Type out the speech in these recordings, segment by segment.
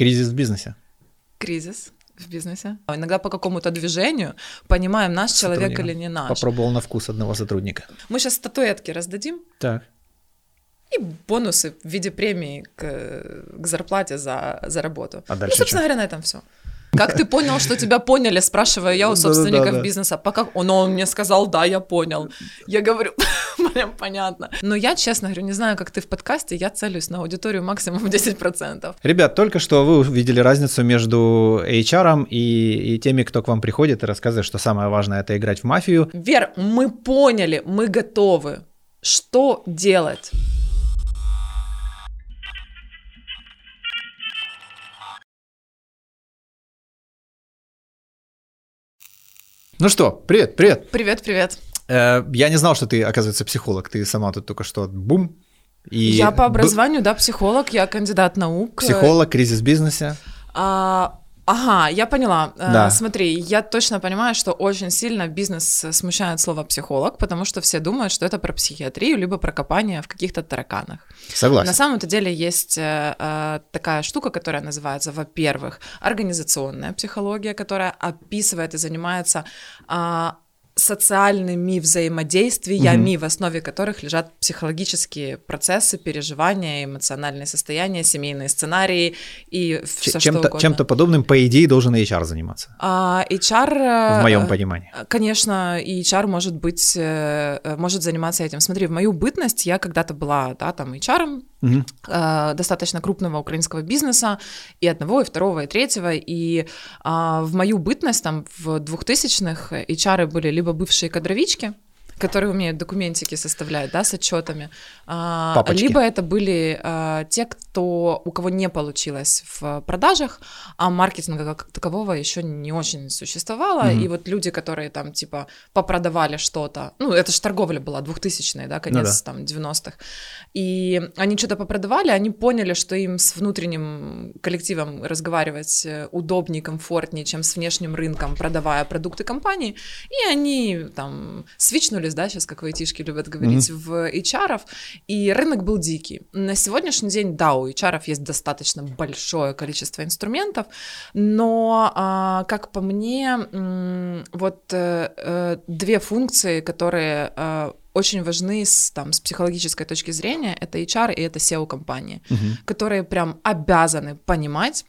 Кризис в бизнесе. Кризис в бизнесе. Иногда по какому-то движению понимаем, наш человек или не наш. Попробовал на вкус одного сотрудника. Мы сейчас статуэтки раздадим. Так. И бонусы в виде премии к, к зарплате за, за работу. А ну, дальше собственно что? говоря, на этом все. Как ты понял, что тебя поняли, спрашиваю я у собственников бизнеса. Пока он, он мне сказал, да, я понял. Я говорю, прям понятно. Но я, честно говорю, не знаю, как ты в подкасте, я целюсь на аудиторию максимум в 10%. Ребят, только что вы увидели разницу между HR и, и теми, кто к вам приходит и рассказывает, что самое важное это играть в мафию. Вер, мы поняли, мы готовы. Что делать? Ну что, привет, привет. Привет, привет. Э, я не знал, что ты, оказывается, психолог. Ты сама тут только что бум. И я по б- образованию, да, психолог, я кандидат наук. Психолог, кризис в бизнесе. А, ага, я поняла. А, Да. Смотри, я точно понимаю, что очень сильно бизнес смущает слово психолог, потому что все думают, что это про психиатрию, либо про копание в каких-то тараканах. Согласен. На самом-то деле есть э, э, такая штука, которая называется, во-первых, организационная психология, которая описывает и занимается а, социальными взаимодействиями, в основе которых лежат психологические процессы, переживания, эмоциональные состояния, семейные сценарии и все что чем-то, угодно. чем-то подобным, по идее, должен HR заниматься. А, HR... э, В моем э, понимании. Конечно, и HR может быть, э, э, может заниматься этим. Смотри, в мою бытность я когда-то была, да, там HR, э, достаточно крупного украинского бизнеса, и одного, и второго, и третьего, и а, в мою бытность, там, в 2000-х HR были либо бывшие кадровички, которые умеют документики составлять, да, с отчетами, а, Папочки. либо это были а, те, кто, у кого не получилось в продажах, а маркетинга как такового еще не очень существовало, Мгм. и вот люди, которые там, типа, попродавали что-то, ну, это же торговля была 2000-е, да, конец Ну да. там 90-х, и они что-то попродавали, они поняли, что им с внутренним коллективом разговаривать э, удобнее, комфортнее, чем с внешним рынком, продавая продукты компании, и они там свичнулись, да, сейчас как в айтишке любят говорить, в HR, и рынок был дикий. На сегодняшний день, да, у HR есть достаточно большое количество инструментов, но, а, как по мне, вот э, э, две функции, которые э, очень важны с, там, с психологической точки зрения, это HR и это SEO-компании, Мгм. которые прям обязаны понимать,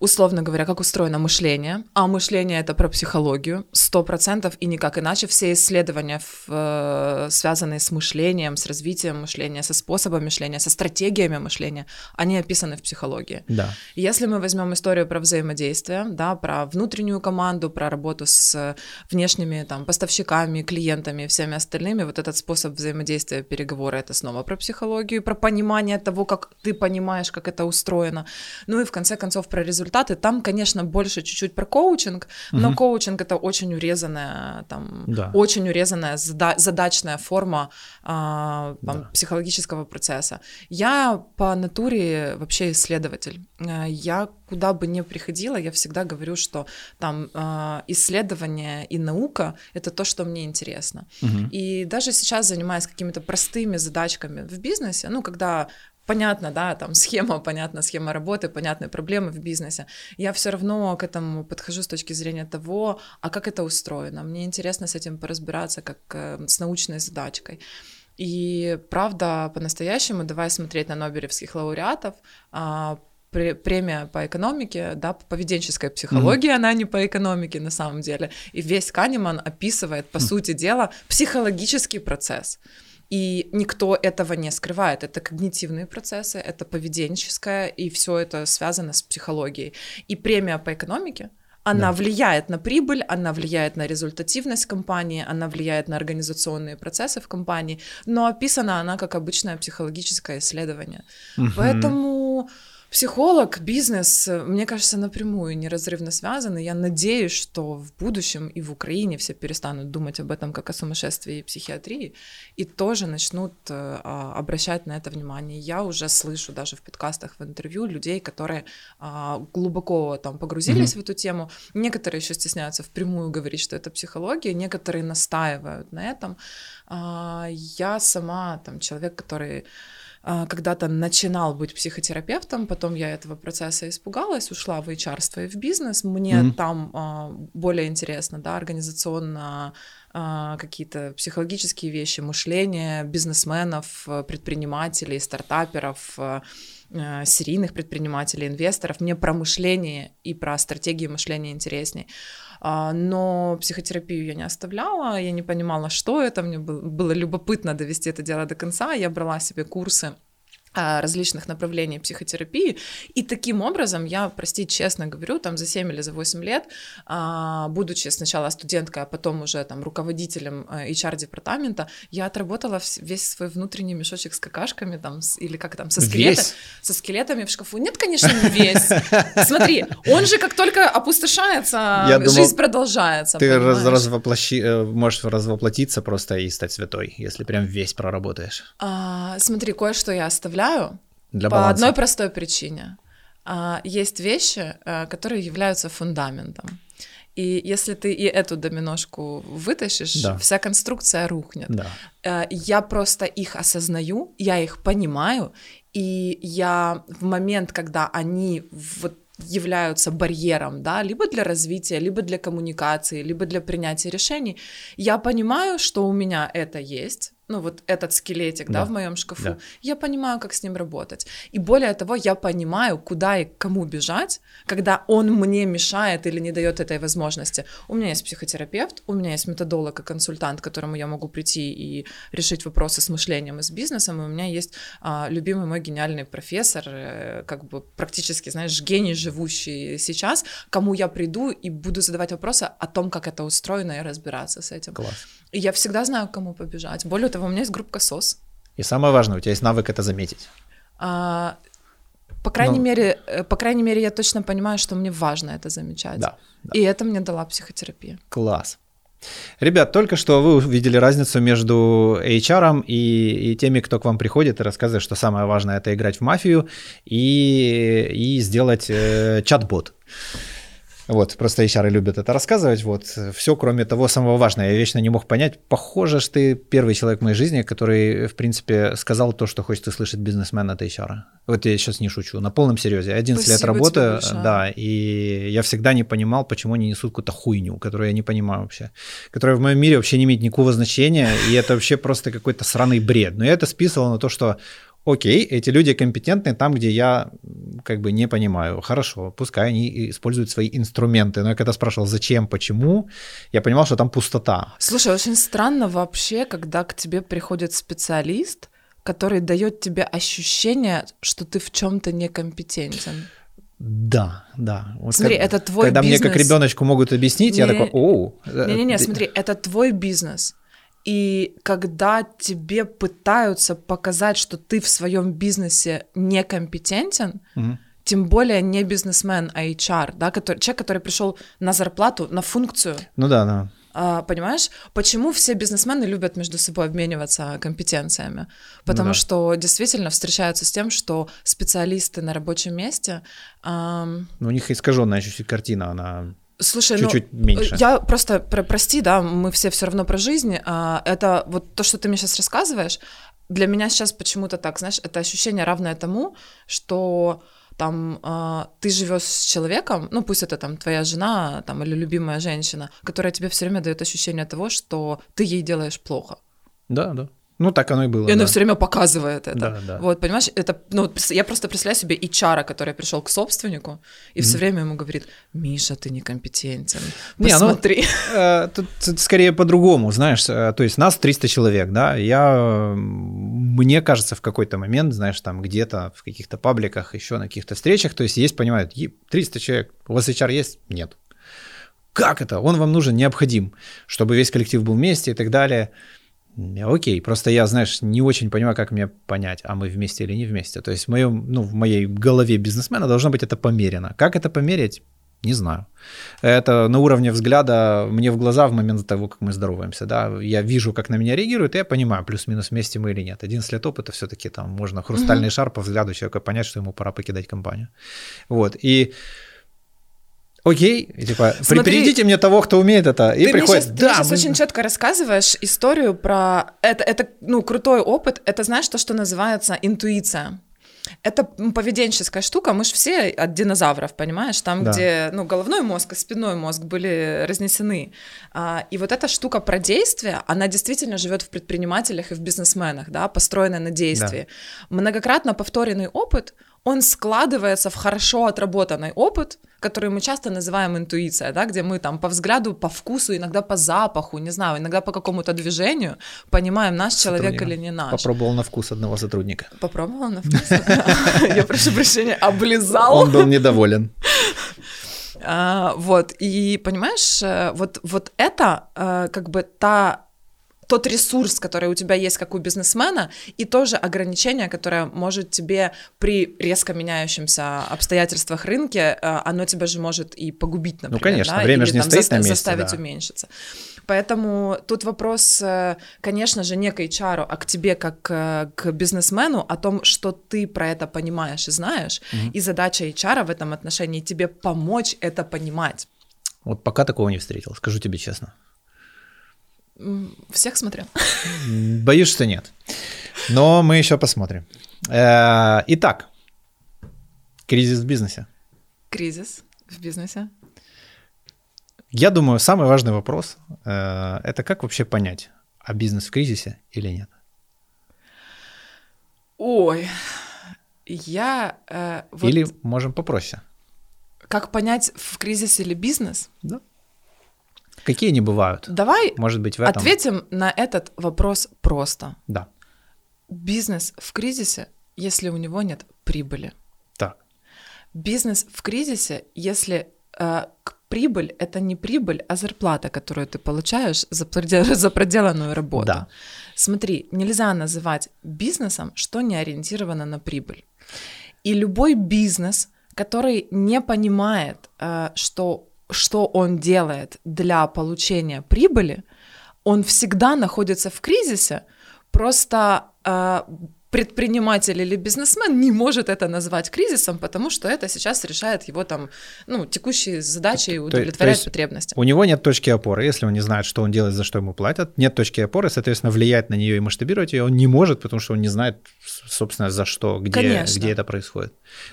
условно говоря, как устроено мышление, а мышление это про психологию, сто процентов и никак иначе. Все исследования, в, э, связанные с мышлением, с развитием мышления, со способом мышления, со стратегиями мышления, они описаны в психологии. Да. Если мы возьмем историю про взаимодействие, да, про внутреннюю команду, про работу с э, внешними там, поставщиками, клиентами и всеми остальными, вот этот способ взаимодействия, переговоры, это снова про психологию, про понимание того, как ты понимаешь, как это устроено. Ну и в конце концов про результаты. Там, конечно, больше чуть-чуть про коучинг, но Мгм. коучинг это очень урезанная, там, Да. очень урезанная зада- задачная форма а, там, Да. психологического процесса. Я по натуре вообще исследователь. Э, Я куда бы ни приходила, я всегда говорю, что там э, исследование и наука — это то, что мне интересно. Мгм. И даже сейчас, занимаясь какими-то простыми задачками в бизнесе, ну, когда понятно, да, там схема, понятна схема работы, понятны проблемы в бизнесе, я все равно к этому подхожу с точки зрения того, а как это устроено. Мне интересно с этим поразбираться, как э, с научной задачкой. И правда, по-настоящему, давай смотреть на нобелевских лауреатов, а, пре- премия по экономике, да, по поведенческой психологии, она не по экономике на самом деле. И весь Канеман описывает, по сути дела, психологический процесс. И никто этого не скрывает. Это когнитивные процессы, это поведенческое, и все это связано с психологией. И премия по экономике, она Да. влияет на прибыль, она влияет на результативность компании, она влияет на организационные процессы в компании, но описана она как обычное психологическое исследование. Мгм. Поэтому психолог, бизнес, мне кажется, напрямую неразрывно связаны. Я надеюсь, что в будущем и в Украине все перестанут думать об этом как о сумасшествии и психиатрии, и тоже начнут э, а, обращать на это внимание. Я уже слышу даже в подкастах, в интервью людей, которые а, глубоко там погрузились в эту тему. Некоторые еще стесняются впрямую говорить, что это психология, некоторые настаивают на этом. А, Я сама там человек, который когда-то начинал быть психотерапевтом, потом я этого процесса испугалась, ушла в HR и в бизнес. Мне mm-hmm. там а, более интересно, да, организационно а, какие-то психологические вещи, мышление бизнесменов, предпринимателей, стартаперов, серийных предпринимателей, инвесторов. Мне про мышление и про стратегии мышления интересней. Но психотерапию я не оставляла, я не понимала, что это, мне было любопытно довести это дело до конца, я брала себе курсы а, различных направлений психотерапии. И таким образом я, простите, честно говорю, там за 7 или за 8 лет, а, будучи сначала студенткой, а потом уже там руководителем э, HR-департамента, я отработала весь свой внутренний мешочек с какашками там, или как там, со, скелета, со скелетами в шкафу. Нет, конечно, не весь. Смотри, он же как только опустошается, я жизнь думал, продолжается. Ты раз, развоплощи, э, можешь развоплотиться просто и стать святой, если прям весь проработаешь. А, смотри, кое-что я оставляю оставляю Для по баланса. одной простой причине. А, есть вещи, э, которые являются фундаментом. И если ты и эту доминошку вытащишь, да. вся конструкция рухнет. Да. Э, я просто их осознаю, я их понимаю, и я в момент, когда они вот являются барьером, да, либо для развития, либо для коммуникации, либо для принятия решений, я понимаю, что у меня это есть, ну вот этот скелетик, да, да в моем шкафу, да. я понимаю, как с ним работать. И более того, я понимаю, куда и кому бежать, когда он мне мешает или не дает этой возможности. У меня есть психотерапевт, у меня есть методолог и консультант, к которому я могу прийти и решить вопросы с мышлением и с бизнесом, и у меня есть а, любимый мой гениальный профессор, э, как бы практически, знаешь, гений, живущий сейчас, кому я приду и буду задавать вопросы о том, как это устроено, и разбираться с этим. Класс. И я всегда знаю, к кому побежать. Более того, у меня есть группа СОС. И самое важное, у тебя есть навык это заметить. А, по крайней ну, мере, э, по крайней мере, я точно понимаю, что мне важно это замечать. Да, да. И это мне дала психотерапия. Класс. Ребят, только что вы увидели разницу между HR и, и теми, кто к вам приходит и рассказывает, что самое важное это играть в мафию и, и сделать э, чат-бот. Вот, просто HR любят это рассказывать. Вот, все, кроме того самого важного. Я вечно не мог понять. Похоже, что ты первый человек в моей жизни, который, в принципе, сказал то, что хочет услышать бизнесмен от HR. Вот я сейчас не шучу, на полном серьезе. 11 Спасибо лет работы, да, и я всегда не понимал, почему они несут какую-то хуйню, которую я не понимаю вообще, которая в моем мире вообще не имеет никакого значения, и это вообще просто какой-то сраный бред. Но я это списывал на то, что окей, эти люди компетентны там, где я как бы не понимаю. Хорошо, пускай они используют свои инструменты. Но я когда спрашивал, зачем, почему, я понимал, что там пустота. Слушай, очень странно вообще, когда к тебе приходит специалист, который дает тебе ощущение, что ты в чем-то некомпетентен. Да, да. Вот смотри, как, это твой когда бизнес. Когда мне как ребеночку могут объяснить, не, я такой, оу. Не-не-не, смотри, это твой бизнес. И когда тебе пытаются показать, что ты в своем бизнесе некомпетентен, угу. тем более не бизнесмен, а HR, да, который, человек, который пришел на зарплату, на функцию. Ну да, да. А, понимаешь, почему все бизнесмены любят между собой обмениваться компетенциями? Потому да. что действительно встречаются с тем, что специалисты на рабочем месте. Эм... Ну, у них искаженная чуть-чуть картина, она Слушай, чуть-чуть ну, меньше. Я просто про, прости, да, мы все все равно про жизнь. А, это вот то, что ты мне сейчас рассказываешь, для меня сейчас почему-то так, знаешь, это ощущение равное тому, что там э, ты живешь с человеком, ну пусть это там твоя жена там или любимая женщина, которая тебе все время дает ощущение того, что ты ей делаешь плохо. Да, да. Ну, так оно и было. И оно да. все время показывает это. Да, да. Вот, понимаешь, это, ну, я просто представляю себе HR, который пришел к собственнику и mm-hmm. все время ему говорит: Миша, ты некомпетентен. Посмотри. Не, ну, э, тут, тут скорее по-другому, знаешь, э, то есть нас 300 человек, да, я, мне кажется, в какой-то момент, знаешь, там где-то в каких-то пабликах, еще на каких-то встречах, то есть есть, понимают, 300 человек, у вас HR есть? Нет. Как это? Он вам нужен, необходим, чтобы весь коллектив был вместе и так далее. Окей, просто я, знаешь, не очень понимаю, как мне понять, а мы вместе или не вместе. То есть в, моем, ну, в моей голове бизнесмена должно быть это померено. Как это померить? Не знаю. Это на уровне взгляда мне в глаза в момент того, как мы здороваемся. Да? Я вижу, как на меня реагируют, и я понимаю, плюс-минус вместе мы или нет. 11 лет опыта все-таки там можно хрустальный угу. шар по взгляду человека понять, что ему пора покидать компанию. Вот. И окей, и типа, Смотри, приведите мне того, кто умеет это, и приходит, мне сейчас, да, ты сейчас мы- очень четко рассказываешь историю про это, это ну крутой опыт. Это знаешь то, что называется интуиция. Это поведенческая штука. Мы же все от динозавров, понимаешь? Там, Да. где ну, головной мозг и спинной мозг были разнесены. А, и вот эта штука про действие, она действительно живет в предпринимателях и в бизнесменах, да, построенная на действии. Многократно повторенный опыт, он складывается в хорошо отработанный опыт, который мы часто называем интуиция, да, где мы там по взгляду, по вкусу, иногда по запаху, не знаю, иногда по какому-то движению понимаем, наш человек или не наш. Попробовал на вкус одного сотрудника. Попробовала на вкус? Я прошу прощения, облизал. Он был недоволен. А, Вот, и понимаешь, э, вот, вот это э, как бы та тот ресурс, который у тебя есть как у бизнесмена, и тоже ограничение, которое может тебе при резко меняющемся обстоятельствах рынке, э, оно тебя же может и погубить, например. конечно, да, время или же не там стоит на заста- месте, Заставить да. уменьшиться. Поэтому тут вопрос, э, конечно же, не к HR, а к тебе как э, к бизнесмену о том, что ты про это понимаешь и знаешь, и задача HR в этом отношении тебе помочь это понимать. Вот пока такого не встретил, скажу тебе честно. Всех смотрел. Боюсь, что нет. Но мы еще посмотрим. Э, Итак, кризис в бизнесе. Кризис в бизнесе. Я думаю, самый важный вопрос э, это как вообще понять, а бизнес в кризисе или нет. Ой, я э, вот Или можем попроще. как понять в кризис или бизнес? Да. Какие они бывают? Давай Может быть, в этом. ответим на этот вопрос просто. Да. Бизнес в кризисе, если у него нет прибыли. Так. Бизнес в кризисе, если э, прибыль это не прибыль, а зарплата, которую ты получаешь за, проде- за проделанную работу. Да. Смотри, нельзя называть бизнесом, что не ориентировано на прибыль. И любой бизнес, который не понимает, э, что, что он делает для получения прибыли, он всегда находится в кризисе, просто э, предприниматель или бизнесмен не может это назвать кризисом, потому что это сейчас решает его там, ну, текущие задачи и то удовлетворяет есть потребности. У него нет точки опоры, если он не знает, что он делает, за что ему платят. Нет точки опоры, соответственно, влиять на нее и масштабировать ее он не может, потому что он не знает, собственно, за что, где, Конечно. где это происходит.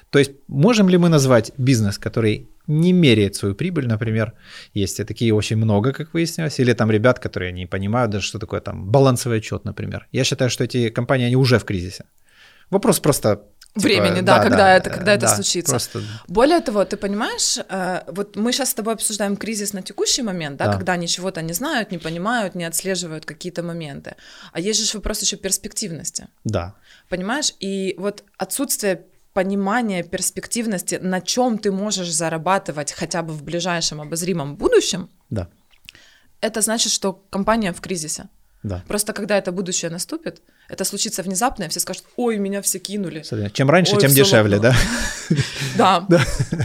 То есть можем ли мы назвать бизнес, который не меряет свою прибыль, например, есть и такие очень много, как выяснилось, или там ребят, которые не понимают даже, что такое там балансовый отчет, например. Я считаю, что эти компании, они уже в кризисе. Вопрос просто... типа, Времени, да, когда это- когда это да, случится. Просто Более того, ты понимаешь, э, вот мы сейчас с тобой обсуждаем кризис на текущий момент, да, Да. когда они чего-то не знают, не понимают, не отслеживают какие-то моменты. А есть же вопрос еще перспективности, да. понимаешь? И вот отсутствие понимания перспективности, на чем ты можешь зарабатывать хотя бы в ближайшем обозримом будущем, Да, это значит, что компания в кризисе. Да. Просто когда это будущее наступит, это случится внезапно, и все скажут, ой, меня все кинули. Чем раньше, Ой, тем дешевле, да? Да,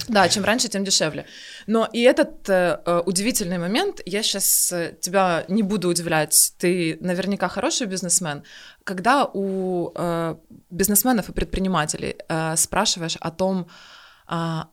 да, чем раньше, тем дешевле. Но и этот э, э, удивительный момент, я сейчас тебя не буду удивлять, ты наверняка хороший бизнесмен, когда у э, бизнесменов и предпринимателей э, спрашиваешь о том, а,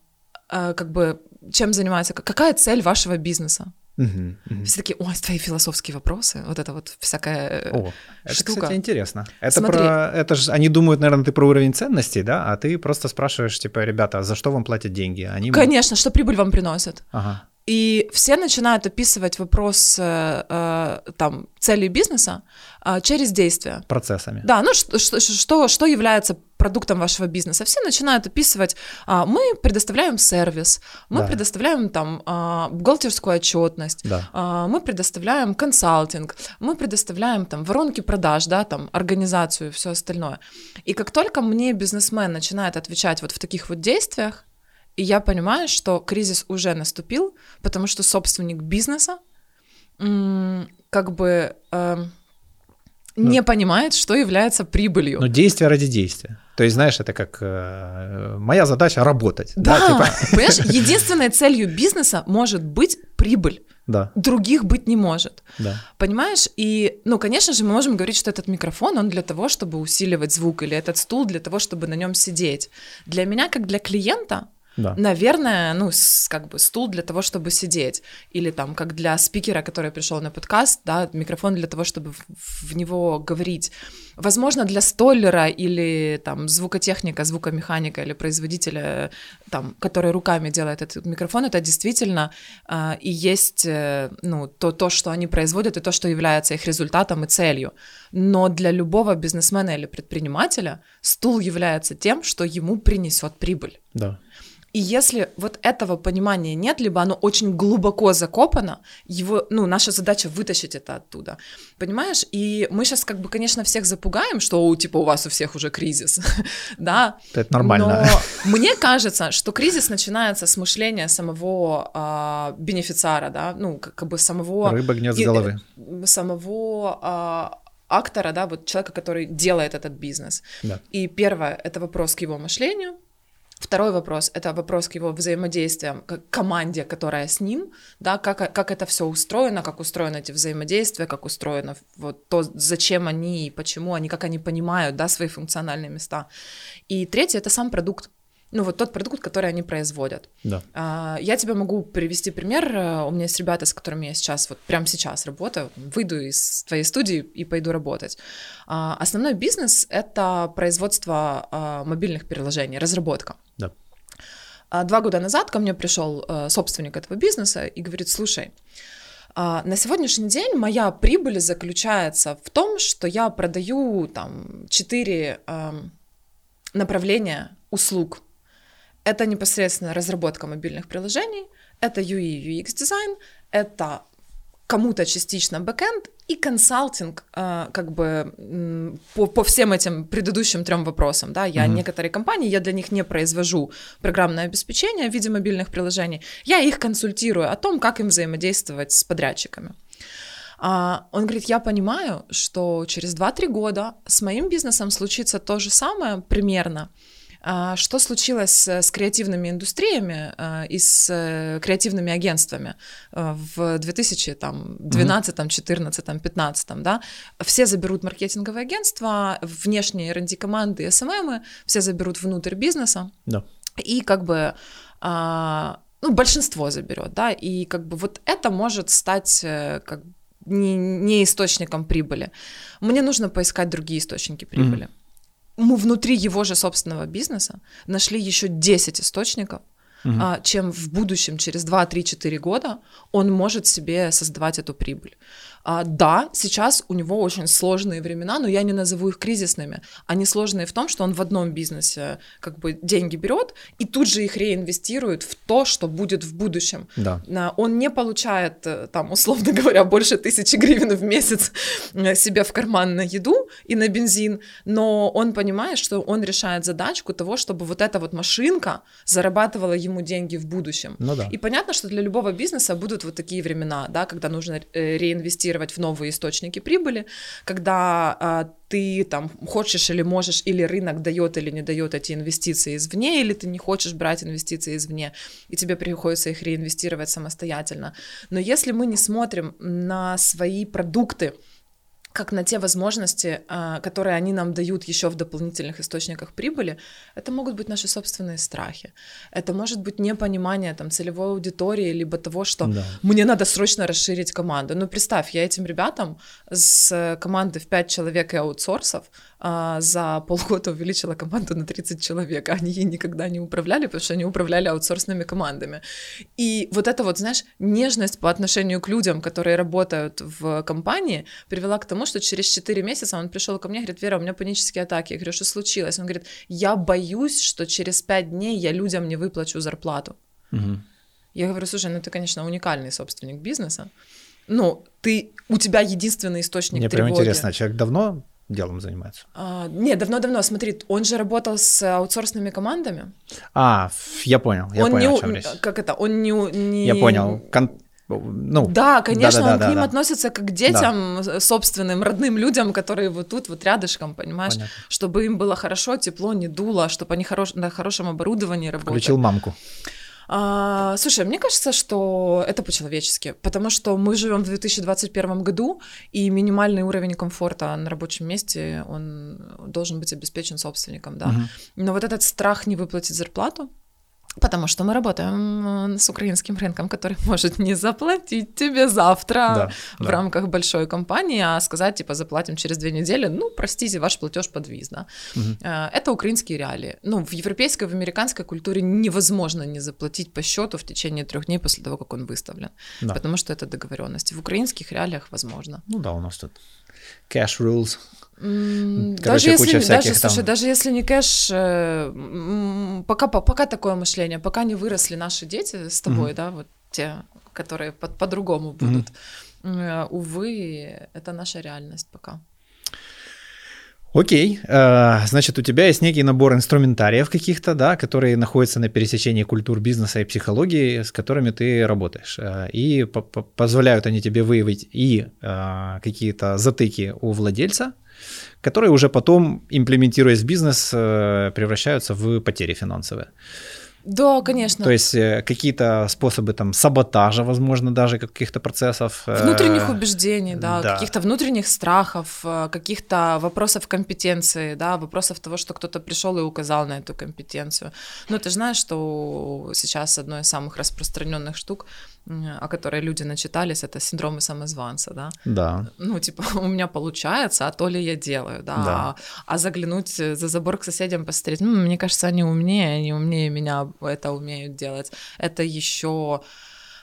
а, как бы, чем занимается, как- какая цель вашего бизнеса? Мгм, мгм. Все такие, ой, твои философские вопросы, вот это вот всякая э, О, это, штука. кстати, интересно. Это Смотри. про, это же, они думают, наверное, ты про уровень ценностей, да, а ты просто спрашиваешь, типа, ребята, а за что вам платят деньги? Они... Конечно, что прибыль вам приносит. Ага, И все начинают описывать вопрос э, э, там цели бизнеса э, через действия. процессами. Да, ну что, что, что, что является продуктом вашего бизнеса? Все начинают описывать, а, мы предоставляем сервис, мы Да. предоставляем там а, бухгалтерскую отчетность, Да. а, мы предоставляем консалтинг, мы предоставляем там воронки продаж, да, там организацию и все остальное. И как только мне бизнесмен начинает отвечать вот в таких вот действиях, и я понимаю, что кризис уже наступил, потому что собственник бизнеса как бы эм, не понимает, что является прибылью. Но действие ради действия. То есть, знаешь, это как э, моя задача работать. да, типа, понимаешь, единственной целью бизнеса может быть прибыль, да, других быть не может. да. Понимаешь? И, ну, конечно же, мы можем говорить, что этот микрофон, он для того, чтобы усиливать звук, или этот стул для того, чтобы на нем сидеть. Для меня, как для клиента, Да. Наверное, ну, с- как бы стул для того, чтобы сидеть. Или там, как для спикера, который пришел на подкаст, да, микрофон для того, чтобы в, в него говорить. Возможно, для столера или там звукотехника, звукомеханика или производителя, там, который руками делает этот микрофон, это действительно а, и есть, э, ну, то, то, что они производят, и то, что является их результатом и целью. Но для любого бизнесмена или предпринимателя стул является тем, что ему принесет прибыль. Да. И если вот этого понимания нет, либо оно очень глубоко закопано, его, ну, наша задача вытащить это оттуда, понимаешь? И мы сейчас как бы, конечно, всех запугаем, что, у, типа, у вас у всех уже кризис, да? Это нормально. Но мне кажется, что кризис начинается с мышления самого а, бенефициара, да, ну, как, бы самого... Рыба гнет с головы. Самого а, актора, да, вот человека, который делает этот бизнес. Да. И первое — это вопрос к его мышлению, Второй вопрос — это вопрос к его взаимодействиям, к команде, которая с ним, да, как, как это все устроено, как устроены эти взаимодействия, как устроено вот то, зачем они и почему они, как они понимают, да, свои функциональные места. И третье — это сам продукт. Ну, вот тот продукт, который они производят. Да. А, Я тебе могу привести пример. Э, У меня есть ребята, с которыми я сейчас, вот прямо сейчас работаю, выйду из твоей студии и пойду работать. А, Основной бизнес — это производство а, мобильных приложений, разработка. Да. А Два года назад ко мне пришел э, собственник этого бизнеса и говорит, слушай, на сегодняшний день моя прибыль заключается в том, что я продаю там четыре эм, направления услуг. Это непосредственно разработка мобильных приложений, это UI, UX дизайн, это кому-то частично бэкэнд и консалтинг э, как бы по, по всем этим предыдущим трем вопросам. Да? Я Мгм. некоторые компании, я для них не произвожу программное обеспечение в виде мобильных приложений, я их консультирую о том, как им взаимодействовать с подрядчиками. А, он говорит, я понимаю, что через 2-3 года с моим бизнесом случится то же самое примерно, что случилось с креативными индустриями а, и с э, креативными агентствами а, в 2012, 2014, 2015, да, все заберут маркетинговые агентства, внешние R&D команды, SMM, все заберут внутрь бизнеса, Да. и как бы а, ну, большинство заберет, да, и как бы вот это может стать э, как не, не источником прибыли. Мне нужно поискать другие источники прибыли. Мы внутри его же собственного бизнеса нашли еще 10 источников, Мгм. а, чем в будущем, через 2, 3, 4 года, он может себе создавать эту прибыль. А, да, сейчас у него очень сложные времена, но я не назову их кризисными. Они сложные в том, что он в одном бизнесе как бы деньги берет и тут же их реинвестирует в то, что будет в будущем. Да. Он не получает, э, там, условно говоря, больше тысячи гривен в месяц э, себе в карман на еду и на бензин, но он понимает, что он решает задачку того, чтобы вот эта вот машинка зарабатывала ему деньги в будущем. Ну да. И понятно, что для любого бизнеса будут вот такие времена, да, когда нужно э, реинвестировать в новые источники прибыли, когда а, ты там хочешь или можешь, или рынок дает или не дает эти инвестиции извне, или ты не хочешь брать инвестиции извне, и тебе приходится их реинвестировать самостоятельно. Но если мы не смотрим на свои продукты, как на те возможности, а, которые они нам дают еще в дополнительных источниках прибыли, это могут быть наши собственные страхи. Это может быть непонимание там, целевой аудитории, либо того, что Да. мне надо срочно расширить команду. Ну, представь, я этим ребятам с команды в 5 человек и аутсорсов а, за полгода увеличила команду на 30 человек. а Они ей никогда не управляли, потому что они управляли аутсорсными командами. И вот эта вот, знаешь, нежность по отношению к людям, которые работают в компании, привела к тому, что через 4 месяца он пришел ко мне и говорит, Вера, у меня панические атаки. Я говорю, что случилось? Он говорит, я боюсь, что через 5 дней я людям не выплачу зарплату. Мгм. Я говорю, слушай, ну ты, конечно, уникальный собственник бизнеса. Ну, ты, у тебя единственный источник Мне прям тревоги. интересно, а человек давно делом занимается? А, не, давно-давно, смотри, он же работал с аутсорсными командами. А, я понял, я он понял, не, о чем речь. как это, он не... не... Я понял. Кон- Ну, Да, конечно, он к ним относится как к детям, э, собственным, родным людям, которые вот тут, вот рядышком, понимаешь? Понятно. Чтобы им было хорошо, тепло, не дуло, чтобы они хорош... на хорошем оборудовании работали. включил мамку. А, слушай, мне кажется, что это по-человечески, потому что мы живем в 2021 году, и минимальный уровень комфорта на рабочем месте, он должен быть обеспечен собственником, да. Мгм. Но вот этот страх не выплатить зарплату, Потому что мы работаем с украинским рынком, который может не заплатить тебе завтра да, в да. рамках большой компании, а сказать, типа, заплатим через две недели, ну, простите, ваш платеж подвис, да. Угу. Это украинские реалии. Ну, в европейской, в американской культуре невозможно не заплатить по счету в течение трех дней после того, как он выставлен, да. потому что это договоренность. В украинских реалиях возможно. Ну да, у нас тут cash rules. Короче, даже если, даже, там... слушай, даже если не кэш, э, пока, пока такое мышление, пока не выросли наши дети с тобой, mm-hmm. да, вот те, которые по- по-другому будут, mm-hmm. увы, это наша реальность пока. Окей, э, значит, у тебя есть некий набор инструментариев каких-то, да, которые находятся на пересечении культур бизнеса и психологии, с которыми ты работаешь. И позволяют они тебе выявить и какие-то затыки у владельца, которые уже потом, имплементируясь в бизнес, э, превращаются в потери финансовые. Да, конечно. То есть э, какие-то способы там саботажа, возможно, даже каких-то процессов. Э, внутренних убеждений, да, да. каких-то внутренних страхов, каких-то вопросов компетенции, да, вопросов того, что кто-то пришел и указал на эту компетенцию. Ну, ты знаешь, что сейчас одной из самых распространенных штук о которой люди начитались, это синдромы самозванца, да? Да. Ну, типа, у меня получается, а то ли я делаю, да? да. А, а заглянуть за забор к соседям, посмотреть, ну, мне кажется, они умнее, они умнее меня это умеют делать. Это еще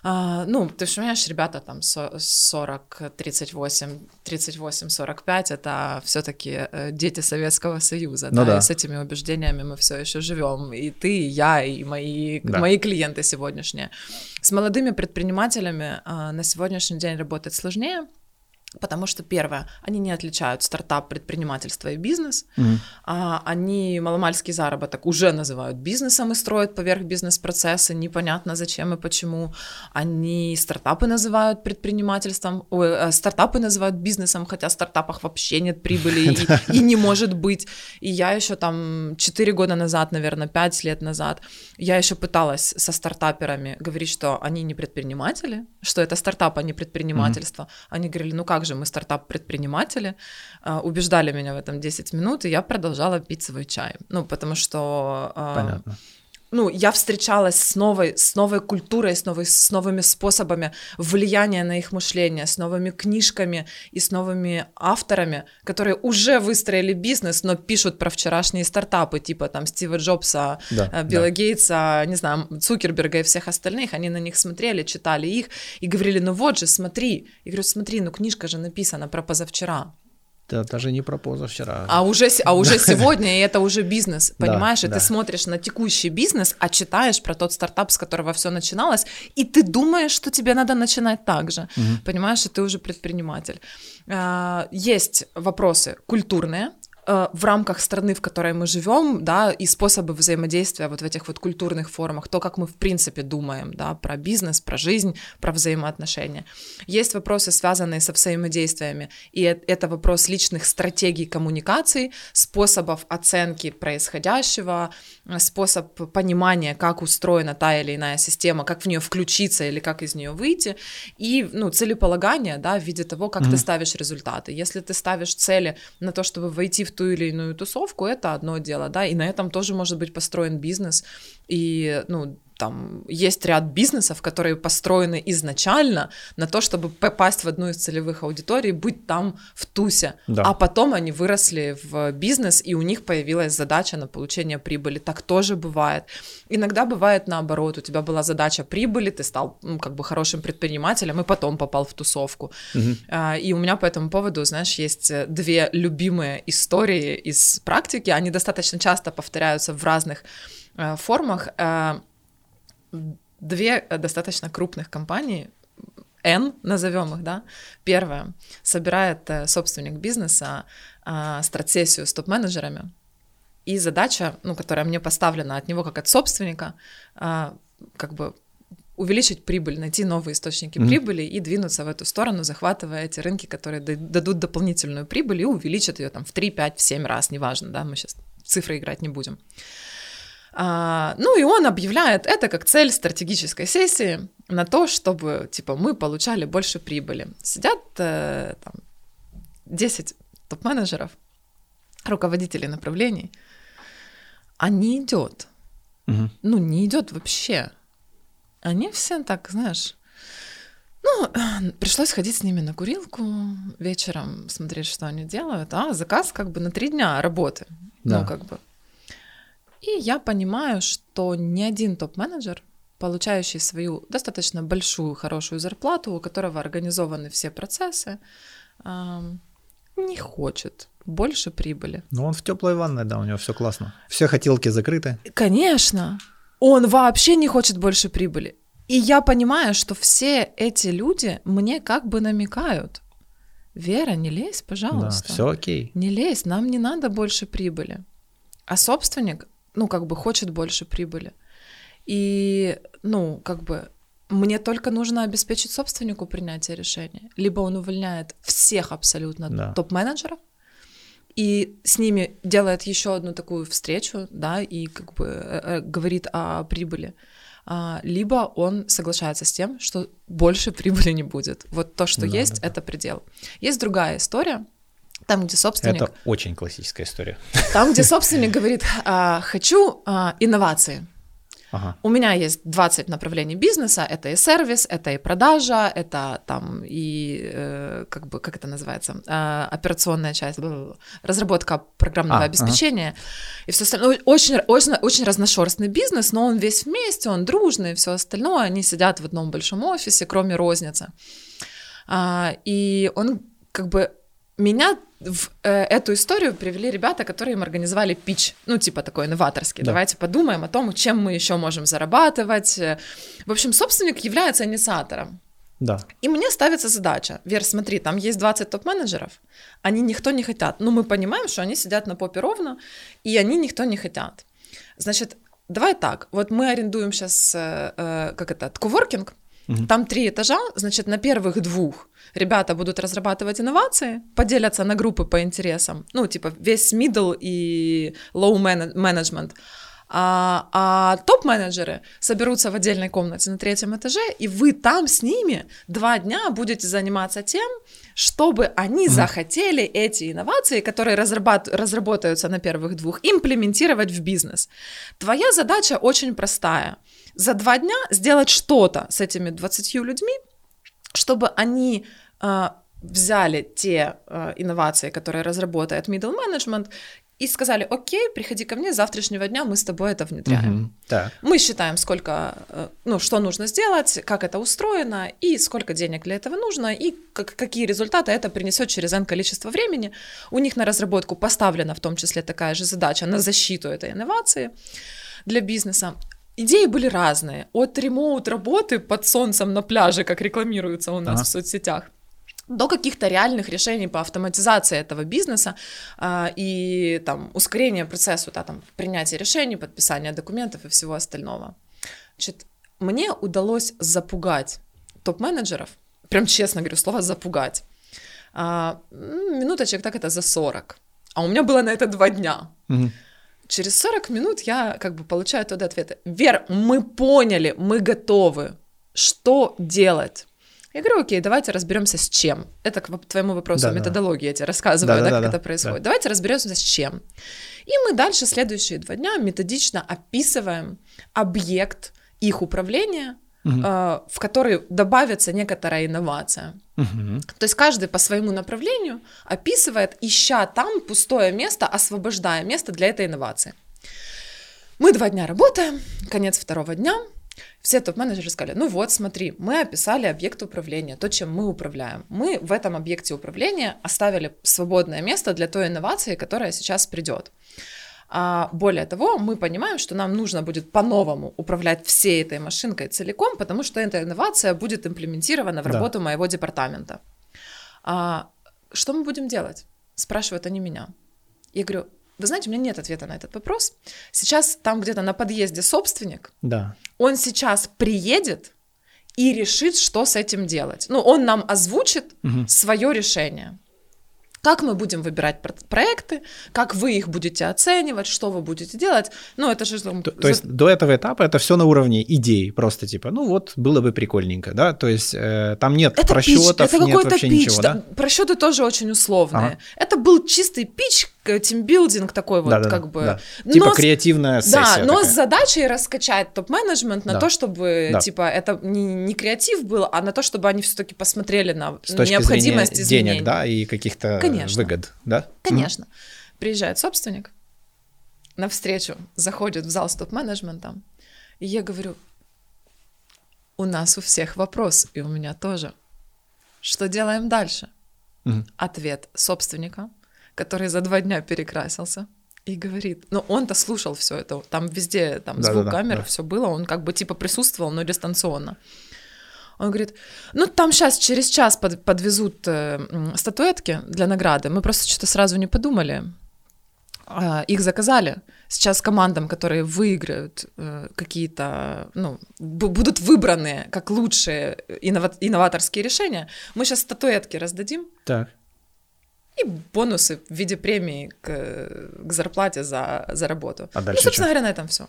а, ну, ты же понимаешь, ребята там 40, 38, 38, 45 это все-таки э, дети Советского Союза, ну, да, да, и с этими убеждениями мы все еще живем. И ты, и я, и мои, да. мои клиенты сегодняшние. С молодыми предпринимателями а, на сегодняшний день работать сложнее Потому что, первое, они не отличают стартап, предпринимательство и бизнес. Mm-hmm. А, они маломальский заработок уже называют бизнесом и строят поверх бизнес-процесса, непонятно зачем и почему. Они стартапы называют предпринимательством, ой, э, стартапы называют бизнесом, хотя в стартапах вообще нет прибыли и, и не может быть. И я еще там 4 года назад, наверное, 5 лет назад, я еще пыталась со стартаперами говорить, что они не предприниматели, что это стартап, а не предпринимательство. Mm-hmm. Они говорили, ну как как же мы стартап-предприниматели, а, убеждали меня в этом 10 минут, и я продолжала пить свой чай. Ну, потому что... А, Понятно ну, я встречалась с новой, с новой культурой, с, новой, с новыми способами влияния на их мышление, с новыми книжками и с новыми авторами, которые уже выстроили бизнес, но пишут про вчерашние стартапы, типа там Стива Джобса, да, э, Билла да. Гейтса, не знаю, Цукерберга и всех остальных. Они на них смотрели, читали их и говорили, ну вот же, смотри. Я говорю, смотри, ну книжка же написана про позавчера. Да, даже не про позавчера. А уже, а уже сегодня, и это уже бизнес, понимаешь? Да, и да. ты смотришь на текущий бизнес, а читаешь про тот стартап, с которого все начиналось, и ты думаешь, что тебе надо начинать так же, угу. понимаешь? И ты уже предприниматель. А, есть вопросы культурные, Э, в рамках страны, в которой мы живем, да, и способы взаимодействия вот в этих вот культурных формах, то, как мы в принципе думаем, да, про бизнес, про жизнь, про взаимоотношения. Есть вопросы, связанные со взаимодействиями, и это вопрос личных стратегий коммуникаций, способов оценки происходящего, способ понимания, как устроена та или иная система, как в нее включиться или как из нее выйти, и, ну, целеполагание, да, в виде того, как mm-hmm. ты ставишь результаты. Если ты ставишь цели на то, чтобы войти в ту или иную тусовку, это одно дело, да, и на этом тоже может быть построен бизнес, и, ну, там есть ряд бизнесов, которые построены изначально на то, чтобы попасть в одну из целевых аудиторий, быть там в тусе, да. а потом они выросли в бизнес, и у них появилась задача на получение прибыли. Так тоже бывает. Иногда бывает наоборот, у тебя была задача прибыли, ты стал ну, как бы хорошим предпринимателем, и потом попал в тусовку. Угу. И у меня по этому поводу, знаешь, есть э, две любимые истории из практики, они достаточно часто повторяются в разных э, формах э, две э, достаточно крупных компании, N, назовем их, да. Первая собирает э, собственник бизнеса а, стратсессию с топ-менеджерами, и задача, ну, которая мне поставлена от него как от собственника, а, как бы увеличить прибыль, найти новые источники mm-hmm. прибыли и двинуться в эту сторону, захватывая эти рынки, которые дадут дополнительную прибыль и увеличат ее там в 3, 5, в 7 раз, неважно, да, мы сейчас цифры играть не будем. А, ну и он объявляет это как цель стратегической сессии на то, чтобы типа мы получали больше прибыли. Сидят э, там 10 топ-менеджеров, руководителей направлений, а не идет. Мгм. ну, не идет вообще. Они все так, знаешь, ну, пришлось ходить с ними на курилку вечером, смотреть, что они делают. А заказ как бы на три дня работы. Да. Ну, как бы. И я понимаю, что ни один топ-менеджер, получающий свою достаточно большую, хорошую зарплату, у которого организованы все процессы, не хочет больше прибыли. Ну, он в теплой ванной, да, у него все классно. Все хотелки закрыты. Конечно, он вообще не хочет больше прибыли. И я понимаю, что все эти люди мне как бы намекают. Вера, не лезь, Да, пожалуйста. все окей. Не лезь, нам не надо больше прибыли. А собственник, ну, как бы хочет больше прибыли. И, ну, как бы мне только нужно обеспечить собственнику принятие решения. Либо он увольняет всех абсолютно Да. топ-менеджеров, и с ними делает еще одну такую встречу, да, и как бы э, э, говорит о прибыли. А, либо он соглашается с тем, что больше прибыли не будет. Вот то, что Да, есть, да, да. это предел. Есть другая история, там, где собственник, Это очень классическая история. там, где собственник говорит, «А, хочу а, инновации. Ага. У меня есть 20 направлений бизнеса, это и сервис, это и продажа, это там и, э, как бы, как это называется, А, операционная часть, разработка программного А, обеспечения и все остальное. Ну, Очень, очень, очень разношерстный бизнес, но он весь вместе, он дружный, все остальное, они сидят в одном большом офисе, кроме розницы. А, и он как бы меня в э, эту историю привели ребята, которые им организовали пич, ну, типа такой инноваторский. Да. Давайте подумаем о том, чем мы еще можем зарабатывать. Э, В общем, собственник является инициатором. Да. И мне ставится задача. Вер, смотри, там есть 20 топ-менеджеров, они никто не хотят. Ну, мы понимаем, что они сидят на попе ровно, и они никто не хотят. Значит, давай так, вот мы арендуем сейчас, как это, коворкинг, Мгм. там три этажа, значит, на первых двух ребята будут разрабатывать инновации, поделятся на группы по интересам, ну, типа весь middle и low man- management. А, а топ-менеджеры соберутся в отдельной комнате на третьем этаже, и вы там с ними два дня будете заниматься тем, чтобы они захотели эти инновации, которые разрабат- разработаются на первых двух, имплементировать в бизнес. Твоя задача очень простая. За два дня сделать что-то с этими 20 людьми, чтобы они а, взяли те а, инновации, которые разработает middle management, и сказали, окей, приходи ко мне, с завтрашнего дня мы с тобой это внедряем. Мгм. Так. Мы считаем, сколько, э, ну, что нужно сделать, как это устроено, и сколько денег для этого нужно, и как- какие результаты это принесет через N количество времени. У них на разработку поставлена в том числе такая же задача на защиту этой инновации для бизнеса. Идеи были разные. От ремоут работы под солнцем на пляже, как рекламируется у нас Ага. в соцсетях, до каких-то реальных решений по автоматизации этого бизнеса а, и там ускорения процесса, да, там, принятия решений, подписания документов и всего остального. Значит, мне удалось запугать топ-менеджеров, прям честно говорю, слово запугать, а, минуточек так это за 40. А у меня было на это два дня. Мгм. Через 40 минут я как бы получаю оттуда ответы. Вер, мы поняли, мы готовы. Что делать? Я говорю, окей, давайте разберемся с чем. Это к твоему вопросу Да-да. методологии я тебе рассказываю, да, Да-да-да-да, как это происходит. да. Давайте разберемся с чем. И мы дальше следующие два дня методично описываем объект их управления, Э, в который добавится некоторая инновация. То есть каждый по своему направлению описывает, ища там пустое место, освобождая место для этой инновации. Мы два дня работаем, конец второго дня. Все топ-менеджеры сказали, ну вот, смотри, мы описали объект управления, то, чем мы управляем. Мы в этом объекте управления оставили свободное место для той инновации, которая сейчас придет. А более того, мы понимаем, что нам нужно будет по-новому управлять всей этой машинкой целиком, потому что эта инновация будет имплементирована в Да. работу моего департамента. А, что мы будем делать? Спрашивают они меня. Я говорю, вы знаете, у меня нет ответа на этот вопрос. Сейчас там где-то на подъезде собственник, Да. он сейчас приедет и решит, что с этим делать. Ну, он нам озвучит Мгм. свое решение. Как мы будем выбирать про- проекты, как вы их будете оценивать, что вы будете делать. Ну, это же... там То, то есть до этого этапа это все на уровне идей, просто типа, ну вот было бы прикольненько, да, то есть э, там нет Это просчетов, пич, это нет вообще пич, ничего, да, да? Просчеты тоже очень условные. Ага. Это был чистый пич, тимбилдинг такой вот, Да, да, как да, бы. да. Но Типа с- креативная сессия. Да, но такая. с задачей раскачать топ-менеджмент на Да. то, чтобы, Да. типа, это не, не креатив был, а на то, чтобы они все-таки посмотрели на С точки необходимость зрения изменений. денег, да, и каких-то Конечно. выгод, да? Конечно. Приезжает собственник, навстречу заходит в зал с топ-менеджментом, и я говорю, у нас у всех вопрос, и у меня тоже. Что делаем дальше? Мгм. Ответ собственника, который за два дня перекрасился, и говорит, ну он-то слушал все это, там везде, там звук Да-да-да, камер, да. все было, он как бы типа присутствовал, но дистанционно. Он говорит, ну там сейчас через час под- подвезут э, статуэтки для награды, мы просто что-то сразу не подумали, А, их заказали. Сейчас командам, которые выиграют э, какие-то, ну, бу- будут выбраны как лучшие иннова- инноваторские решения, мы сейчас статуэтки раздадим Так. И бонусы в виде премии к, к зарплате за, за работу. А ну, дальше собственно чё? говоря, на этом все.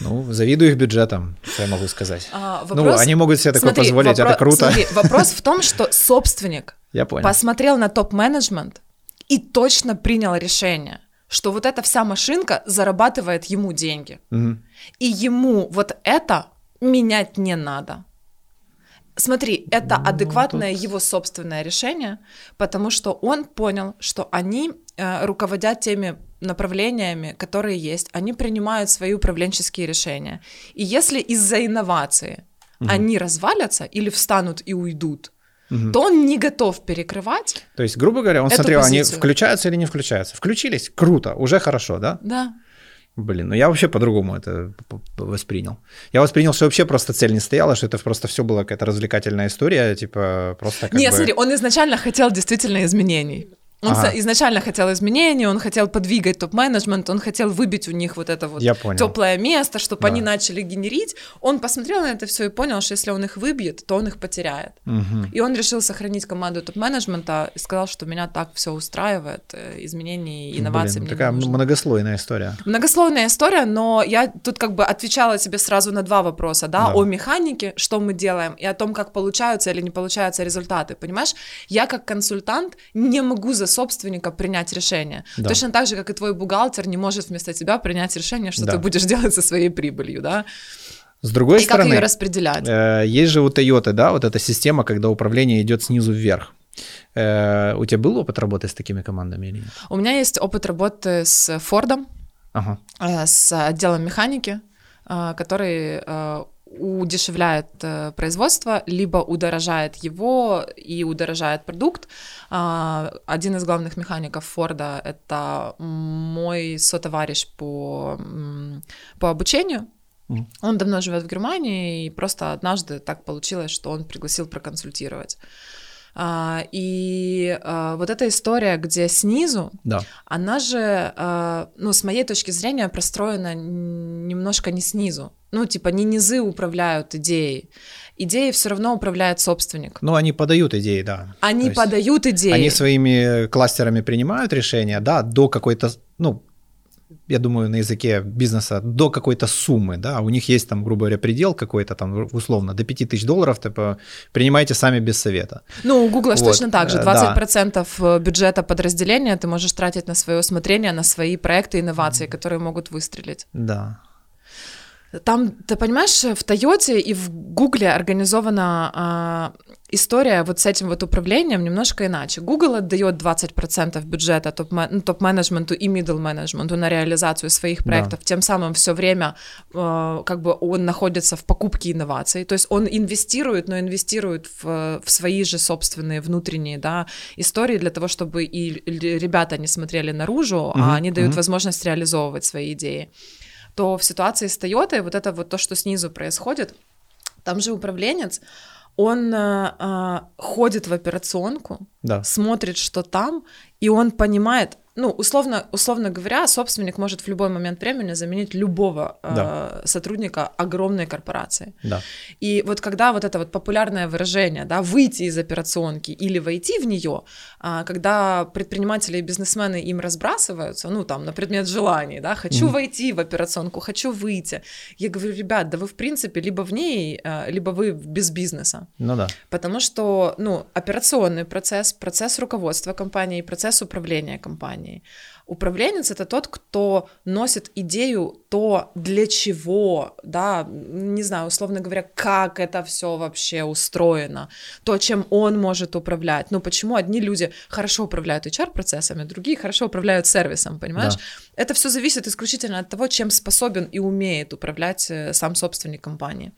Ну, завидую их бюджетам, что я могу сказать. А, Ну, они могут себе такое Смотри, позволить, это вопро- круто. смотри, вопрос в том, что собственник Я понял. посмотрел на топ-менеджмент и точно принял решение, что вот эта вся машинка зарабатывает ему деньги. Мгм. И ему вот это менять не надо. Смотри, это Ну, адекватное его собственное решение, потому что он понял, что они э, руководят теми направлениями, которые есть, они принимают свои управленческие решения. И если из-за инновации они развалятся или встанут и уйдут, Мгм. то он не готов перекрывать. То есть, грубо говоря, он смотрел, они позицию. включаются или не включаются. Включились, круто, уже хорошо, да? Да. Блин, ну я вообще по-другому это воспринял. Я воспринял, что вообще просто цель не стояла, что это просто все была какая-то развлекательная история, типа просто как Не, бы... смотри, он изначально хотел действительно изменений. Он Ага. изначально хотел изменений, он хотел подвигать топ-менеджмент, он хотел выбить у них вот это вот теплое место, чтобы Да. они начали генерить. Он посмотрел на это все и понял, что если он их выбьет, то он их потеряет. Мгм. И он решил сохранить команду топ-менеджмента и сказал, что меня так все устраивает, э, изменений и инноваций Блин, такая нужно. многослойная история. Многословная история, но я тут как бы отвечала тебе сразу на два вопроса, да, Да. о механике, что мы делаем, и о том, как получаются или не получаются результаты, понимаешь? Я как консультант не могу за собственника принять решение. Да. Точно так же, как и твой бухгалтер не может вместо тебя принять решение, что Да. ты будешь делать со своей прибылью, да, С другой и как стороны, ее распределять. э, есть же у Toyota, да, вот эта система, когда управление идет снизу вверх. Э, у тебя был опыт работы с такими командами или нет? У меня есть опыт работы с Фордом, Ага. э, с отделом механики, э, который э, удешевляет э, производство, либо удорожает его и удорожает продукт. А, Один из главных механиков Форда — это мой сотоварищ по, по обучению. Мгм. Он давно живет в Германии, и просто однажды так получилось, что он пригласил проконсультировать. А, И а, вот эта история, где снизу Да. она же, э, ну, с моей точки зрения, простроена немножко не снизу. Ну, типа, не низы управляют идеей. Идеей все равно управляет собственник. Ну, они подают идеи, да. Они То подают идеи. Они своими кластерами принимают решения, да, до какой-то, ну, я думаю, на языке бизнеса, до какой-то суммы, да, у них есть там, грубо говоря, предел какой-то там, условно, до 5000 долларов, типа, принимайте сами без совета. Ну, у Гугла Вот, точно так же. э, 20% бюджета подразделения ты можешь тратить на свое усмотрение, на свои проекты, инновации, которые могут выстрелить. Да. Там, ты понимаешь, в Тойоте и в Гугле организована а, история вот с этим вот управлением немножко иначе. Google отдает 20% бюджета ну, топ-менеджменту и middle менеджменту на реализацию своих Да. проектов, тем самым все время э, как бы он находится в покупке инноваций, то есть он инвестирует, но инвестирует в, в свои же собственные внутренние да, истории для того, чтобы и ребята не смотрели наружу, Мгм, а они дают мгм. возможность реализовывать свои идеи то в ситуации с Toyota вот это вот то, что снизу происходит, там же управленец, он э, ходит в операционку, Да. смотрит, что там, и он понимает, ну, условно, условно говоря, собственник может в любой момент времени заменить любого Да. э, сотрудника огромной корпорации. Да. И вот когда вот это вот популярное выражение, да, выйти из операционки или войти в нее, а, когда предприниматели и бизнесмены им разбрасываются, ну, там, на предмет желаний, да, хочу Мгм. войти в операционку, хочу выйти. Я говорю, ребят, да вы, в принципе, либо в ней, э, либо вы без бизнеса. Ну да. Потому что, ну, операционный процесс, процесс руководства компании, процесс управления компанией. Управленец это тот, кто носит идею то, для чего, да, не знаю, условно говоря, как это все вообще устроено, то, чем он может управлять. Ну, почему одни люди хорошо управляют HR-процессами, другие хорошо управляют сервисом, понимаешь? Да. Это все зависит исключительно от того, чем способен и умеет управлять э, сам собственник компании.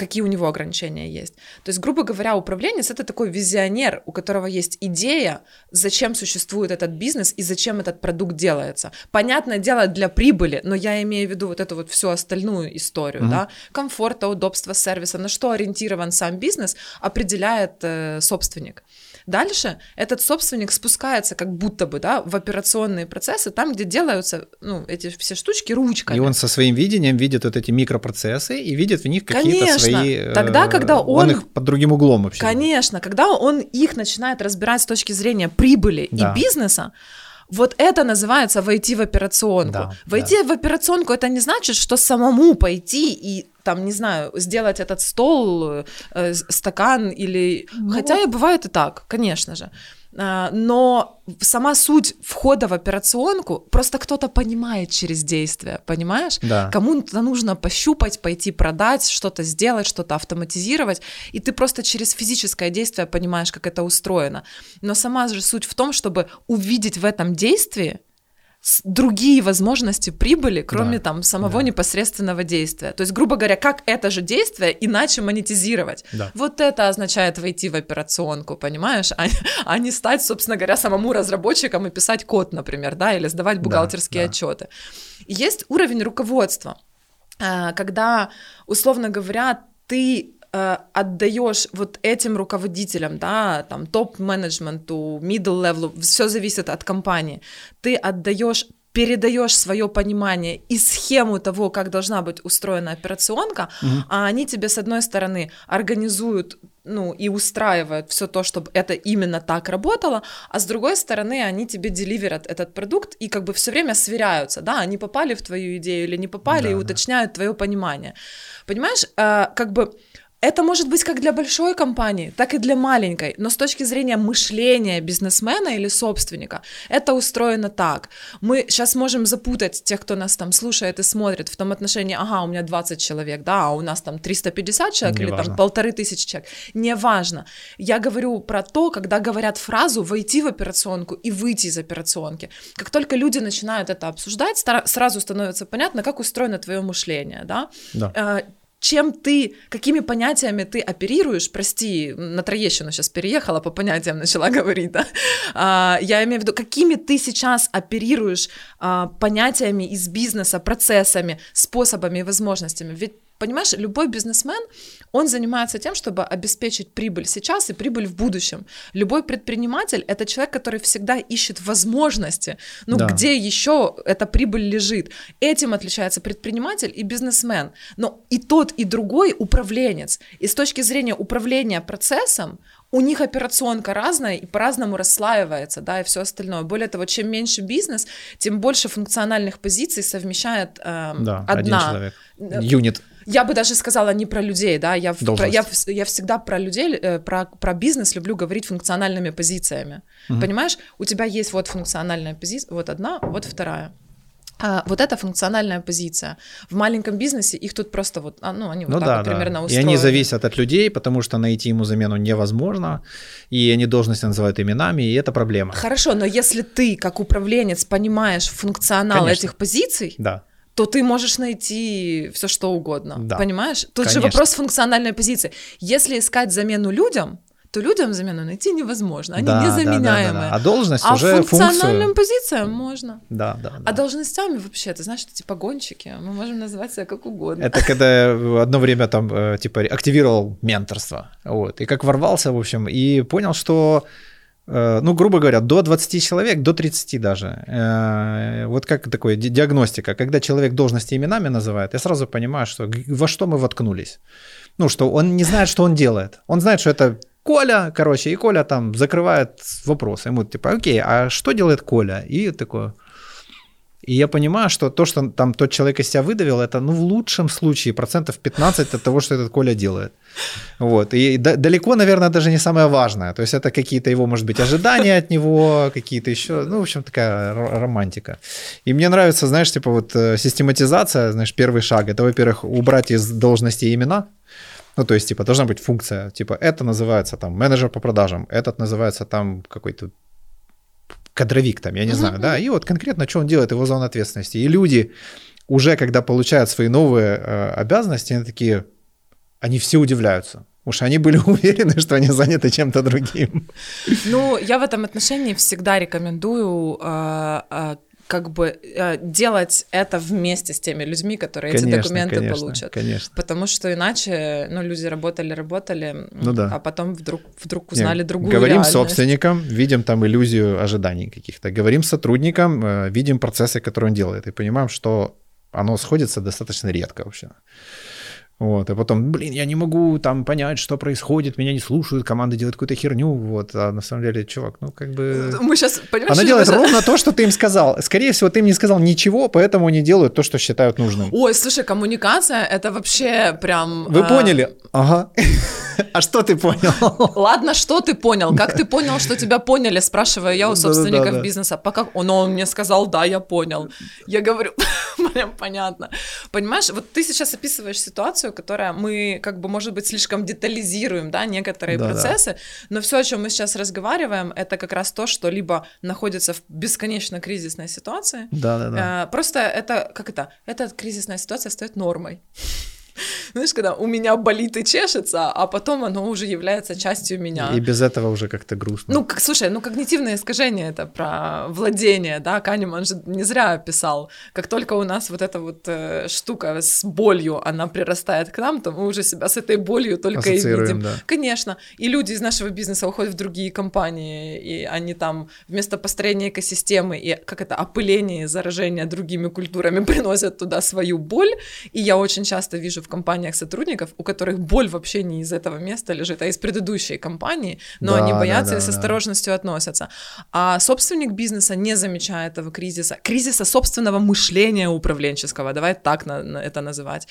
Какие у него ограничения есть. То есть, грубо говоря, управленец это такой визионер, у которого есть идея, зачем существует этот бизнес и зачем этот продукт делается. Понятное дело, для прибыли, но я имею в виду вот эту вот всю остальную историю, Мгм. да, комфорта, удобства сервиса, на что ориентирован сам бизнес, определяет э, собственник. Дальше этот собственник спускается как будто бы, да, в операционные процессы, там, где делаются, ну, эти все штучки ручками. И он со своим видением видит вот эти микропроцессы и видит в них какие-то свои... э, Тогда, когда он- их под другим углом вообще. Конечно, когда он их начинает разбирать с точки зрения прибыли Да. и бизнеса, вот это называется войти в операционку. Да, войти в операционку это не значит, что самому пойти и там, не знаю, сделать этот стол, э, стакан или... Ну Хотя и бывает и так, конечно же. А, Но сама суть входа в операционку, просто кто-то понимает через действие, понимаешь? Да. Кому-то нужно пощупать, пойти продать, что-то сделать, что-то автоматизировать, и ты просто через физическое действие понимаешь, как это устроено. Но сама же суть в том, чтобы увидеть в этом действии другие возможности прибыли, кроме Да, там самого да. непосредственного действия. То есть, грубо говоря, как это же действие иначе монетизировать. Да. Вот это означает войти в операционку, понимаешь, а, а не стать, собственно говоря, самому разработчиком и писать код, например, да, или сдавать бухгалтерские да. отчеты. И Есть уровень руководства, а, когда, условно говоря, ты э, отдаешь вот этим руководителям, да, там топ-менеджменту, middle level, все зависит от компании, ты отдаешь передаешь свое понимание и схему того, как должна быть устроена операционка, Мгм. а они тебе, с одной стороны, организуют ну, и устраивают все то, чтобы это именно так работало, а с другой стороны, они тебе деливерят этот продукт и как бы все время сверяются, да, они попали в твою идею или не попали, Да, и да. уточняют твое понимание. Понимаешь, э, как бы это может быть как для большой компании, так и для маленькой, но с точки зрения мышления бизнесмена или собственника, это устроено так. Мы сейчас можем запутать тех, кто нас там слушает и смотрит в том отношении, ага, у меня 20 человек, да, а у нас там 350 человек или Неважно. там полторы тысячи человек. Неважно. Я говорю про то, когда говорят фразу «войти в операционку» и «выйти из операционки». Как только люди начинают это обсуждать, сразу становится понятно, как устроено твое мышление, да, Да. Чем ты, какими понятиями ты оперируешь, прости, на Троещину сейчас переехала, по понятиям начала говорить, да, А, я имею в виду, какими ты сейчас оперируешь а, понятиями из бизнеса, процессами, способами и возможностями, ведь Понимаешь, любой бизнесмен, он занимается тем, чтобы обеспечить прибыль сейчас и прибыль в будущем. Любой предприниматель — это человек, который всегда ищет возможности, ну, Да. где еще эта прибыль лежит. Этим отличается предприниматель и бизнесмен. Но и тот, и другой управленец. И с точки зрения управления процессом, у них операционка разная и по-разному расслаивается, да, и все остальное. Более того, чем меньше бизнес, тем больше функциональных позиций совмещает эм, Да, одна. один человек. Э, Юнит. Я бы даже сказала не про людей, да, я, про- я, я всегда про людей, э, про, про бизнес люблю говорить функциональными позициями. Мгм. Понимаешь, у тебя есть вот функциональная позиция, вот одна, вот вторая. А, вот это функциональная позиция. В маленьком бизнесе их тут просто вот, а, ну, они вот Ну так да, вот да. примерно И устроены. они зависят от людей, потому что найти ему замену невозможно, и они должности называют именами, и это проблема. Хорошо, но если ты, как управленец, понимаешь функционал Конечно. этих позиций, Да. То ты можешь найти все что угодно. Да. Понимаешь? Тут же Конечно. вопрос функциональной позиции. Если искать замену людям, то людям замену найти невозможно. Они Да, да, да, да, незаменяемые. да. А должность А уже функциональным функцию. позициям можно. Да, да, А да. должностями вообще, ты знаешь, это типа гонщики. Мы можем называть себя как угодно. Это когда одно время там э, типа активировал менторство, вот, и как ворвался, в общем, и понял, что ну, грубо говоря, до 20 человек, до 30 даже. Э, вот как такое диагностика. Когда человек должности именами называет, я сразу понимаю, что во что мы воткнулись. Ну, что он не знает, что он делает. Он знает, что это Коля, короче, и Коля там закрывает вопрос. Ему типа, окей, а что делает Коля? И такое, и я понимаю, что то, что там тот человек из себя выдавил, это, ну, в лучшем случае процентов 15 от того, что этот Коля делает. Вот. И далеко, наверное, даже не самое важное. То есть это какие-то его, может быть, ожидания от него, какие-то еще, ну, в общем, такая романтика. И мне нравится, знаешь, типа вот э, систематизация, знаешь, первый шаг. Это, во-первых, убрать из должности имена, ну, то есть, типа, должна быть функция, типа, это называется там менеджер по продажам, этот называется там какой-то кадровик там, я не знаю, да, и вот конкретно, что он делает, его зона ответственности. И люди уже, когда получают свои новые э, обязанности, они такие, они все удивляются. Уж они были уверены, что они заняты чем-то другим. Ну, я в этом отношении всегда рекомендую э, э, как бы э, делать это вместе с теми людьми, которые конечно, эти документы конечно, получат. Конечно. Потому что иначе, ну, люди работали, работали, ну, да. а потом вдруг, вдруг узнали Нет, другую Говорим реальность. собственникам, видим там иллюзию ожиданий каких-то. Говорим сотрудникам, э, видим процессы, которые он делает, и понимаем, что оно сходится достаточно редко вообще. Вот, и потом, блин, я не могу там понять, что происходит, меня не слушают, команда делает какую-то херню, вот, а на самом деле, чувак, ну, как бы... Мы сейчас, понимаешь, Она делает сейчас... ровно то, что ты им сказал. Скорее всего, ты им не сказал ничего, поэтому они делают то, что считают нужным. Ой, слушай, коммуникация — это вообще прям... Вы а... поняли? Ага. А что ты понял? Ладно, что ты понял? Как ты понял, что тебя поняли? Спрашиваю я у собственников бизнеса. Пока он, он мне сказал, да, я понял. Я говорю, прям понятно. Понимаешь, вот ты сейчас описываешь ситуацию, которая мы, как бы, может быть, слишком детализируем, да, некоторые да, процессы, да. но все, о чем мы сейчас разговариваем, это как раз то, что либо находится в бесконечно кризисной ситуации. Да, да, да. Просто это, как это, эта кризисная ситуация стоит нормой. Знаешь, когда у меня болит и чешется, а потом оно уже является частью меня. И без этого уже как-то грустно. Ну, как, слушай, ну когнитивное искажение это про владение, да, Канеман же не зря писал. Как только у нас вот эта вот э, штука с болью, она прирастает к нам, то мы уже себя с этой болью только и видим. Да. Конечно. И люди из нашего бизнеса уходят в другие компании, и они там вместо построения экосистемы и как это опыление и заражение другими культурами приносят туда свою боль. И я очень часто вижу в компаниях сотрудников, у которых боль вообще не из этого места лежит, а из предыдущей компании, но да, они боятся да, да, и с осторожностью да. относятся. А собственник бизнеса не замечает этого кризиса, кризиса собственного мышления управленческого, давай так на, на это называть.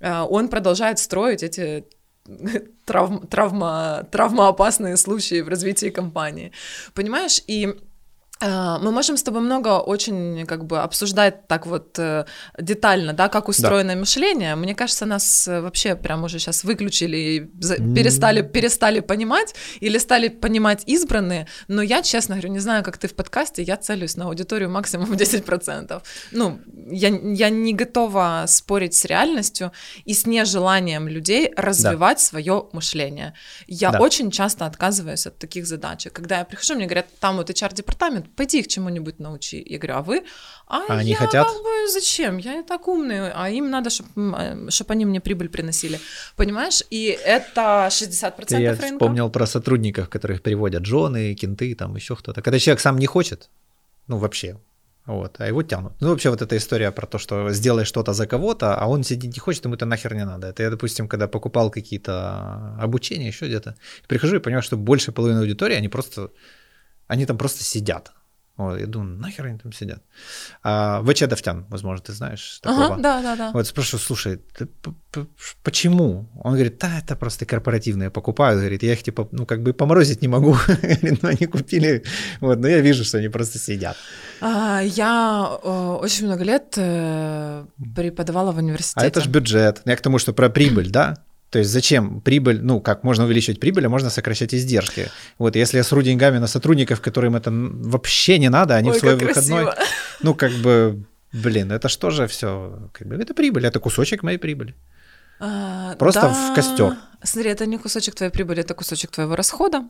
А, он продолжает строить эти травм, травма, травмоопасные случаи в развитии компании. Понимаешь? И мы можем с тобой много очень как бы обсуждать так вот э, детально, да, как устроено да. мышление. Мне кажется, нас э, вообще прям уже сейчас выключили, перестали, перестали понимать или стали понимать избранные. Но я, честно говорю, не знаю, как ты в подкасте, я целюсь на аудиторию максимум 10%. Ну, я, я не готова спорить с реальностью и с нежеланием людей развивать да. свое мышление. Я да. очень часто отказываюсь от таких задач. Когда я прихожу, мне говорят, там вот HR-департамент, пойди их чему-нибудь научи. Я говорю, а вы? А, а они хотят? Как бы, зачем? Я и так умный, а им надо, чтобы чтоб они мне прибыль приносили. Понимаешь? И это 60% Ты я рынка. вспомнил про сотрудников, которых переводят жены, кенты, там еще кто-то. Когда человек сам не хочет, ну вообще, вот, а его тянут. Ну, вообще вот эта история про то, что сделай что-то за кого-то, а он сидит не хочет, ему это нахер не надо. Это я, допустим, когда покупал какие-то обучения, еще где-то, прихожу и понимаю, что больше половины аудитории, они просто, они там просто сидят. Вот, я думаю, нахер они там сидят. А, ВЧ Давтян, возможно, ты знаешь такого. Ага, да, да, да. Вот спрашиваю, слушай, ты, почему? Он говорит, да, это просто корпоративные покупают. Говорит, я их типа, ну, как бы поморозить не могу. но они купили, вот, но я вижу, что они просто сидят. А, я о, очень много лет э, преподавала в университете. А это же бюджет. Я к тому, что про прибыль, да? То есть зачем прибыль, ну, как можно увеличивать прибыль, а можно сокращать издержки. Вот если я сру деньгами на сотрудников, которым это вообще не надо, они Ой, в свой выходной, красиво. ну, как бы, блин, это что же все, как бы, это прибыль, это кусочек моей прибыли. А, Просто да. в костер. Смотри, это не кусочек твоей прибыли, это кусочек твоего расхода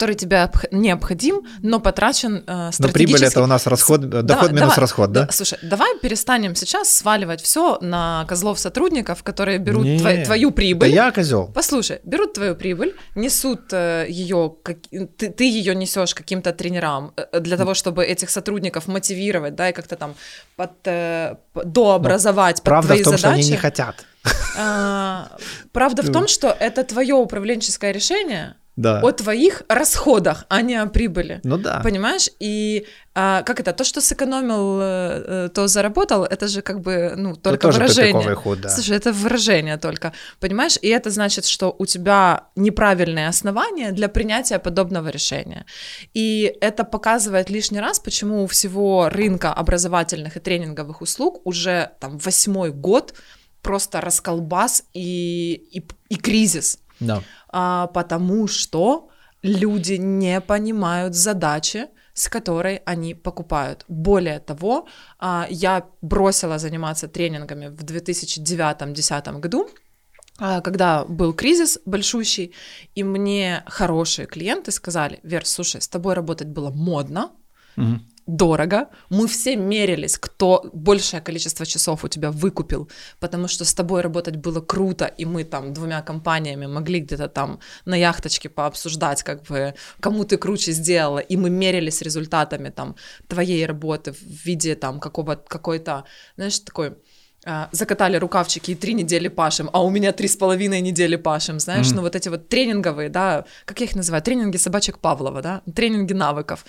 который тебе необходим, но потрачен э, Но прибыль это у нас расход, доход давай, минус давай, расход, да? да? Слушай, давай перестанем сейчас сваливать все на козлов сотрудников, которые берут Не, тво- твою Да прибыль. я козел. Послушай, берут твою прибыль, несут э, ее, как, ты, ты ее несешь каким-то тренерам э, для того, чтобы этих сотрудников мотивировать, да, и как-то там под, э, дообразовать под Правда твои в том, что задачи. они не хотят. А, правда в том, что это твое управленческое решение Да. о твоих расходах, а не о прибыли. Ну да. Понимаешь? И а, как это? То, что сэкономил, э, э, то заработал, это же как бы, ну, Это только тоже выражение. ход, да. Слушай, это выражение только, понимаешь? И это значит, что у тебя неправильные основания для принятия подобного решения. И это показывает лишний раз, почему у всего рынка образовательных и тренинговых услуг уже там восьмой год просто расколбас и, и, и кризис. Да. А, потому что люди не понимают задачи, с которой они покупают. Более того, а, я бросила заниматься тренингами в 2009-2010 году, а, когда был кризис большущий, и мне хорошие клиенты сказали, Вер, слушай, с тобой работать было модно, Мгм. Дорого. Мы все мерились, кто большее количество часов у тебя выкупил, потому что с тобой работать было круто, и мы там двумя компаниями могли где-то там на яхточке пообсуждать, как бы, кому ты круче сделала, и мы мерились результатами там твоей работы в виде там какого какой-то, знаешь, такой закатали рукавчики и три недели пашем, а у меня три с половиной недели пашем, знаешь, Мгм. ну вот эти вот тренинговые, да, как я их называю, тренинги собачек Павлова, да, тренинги навыков.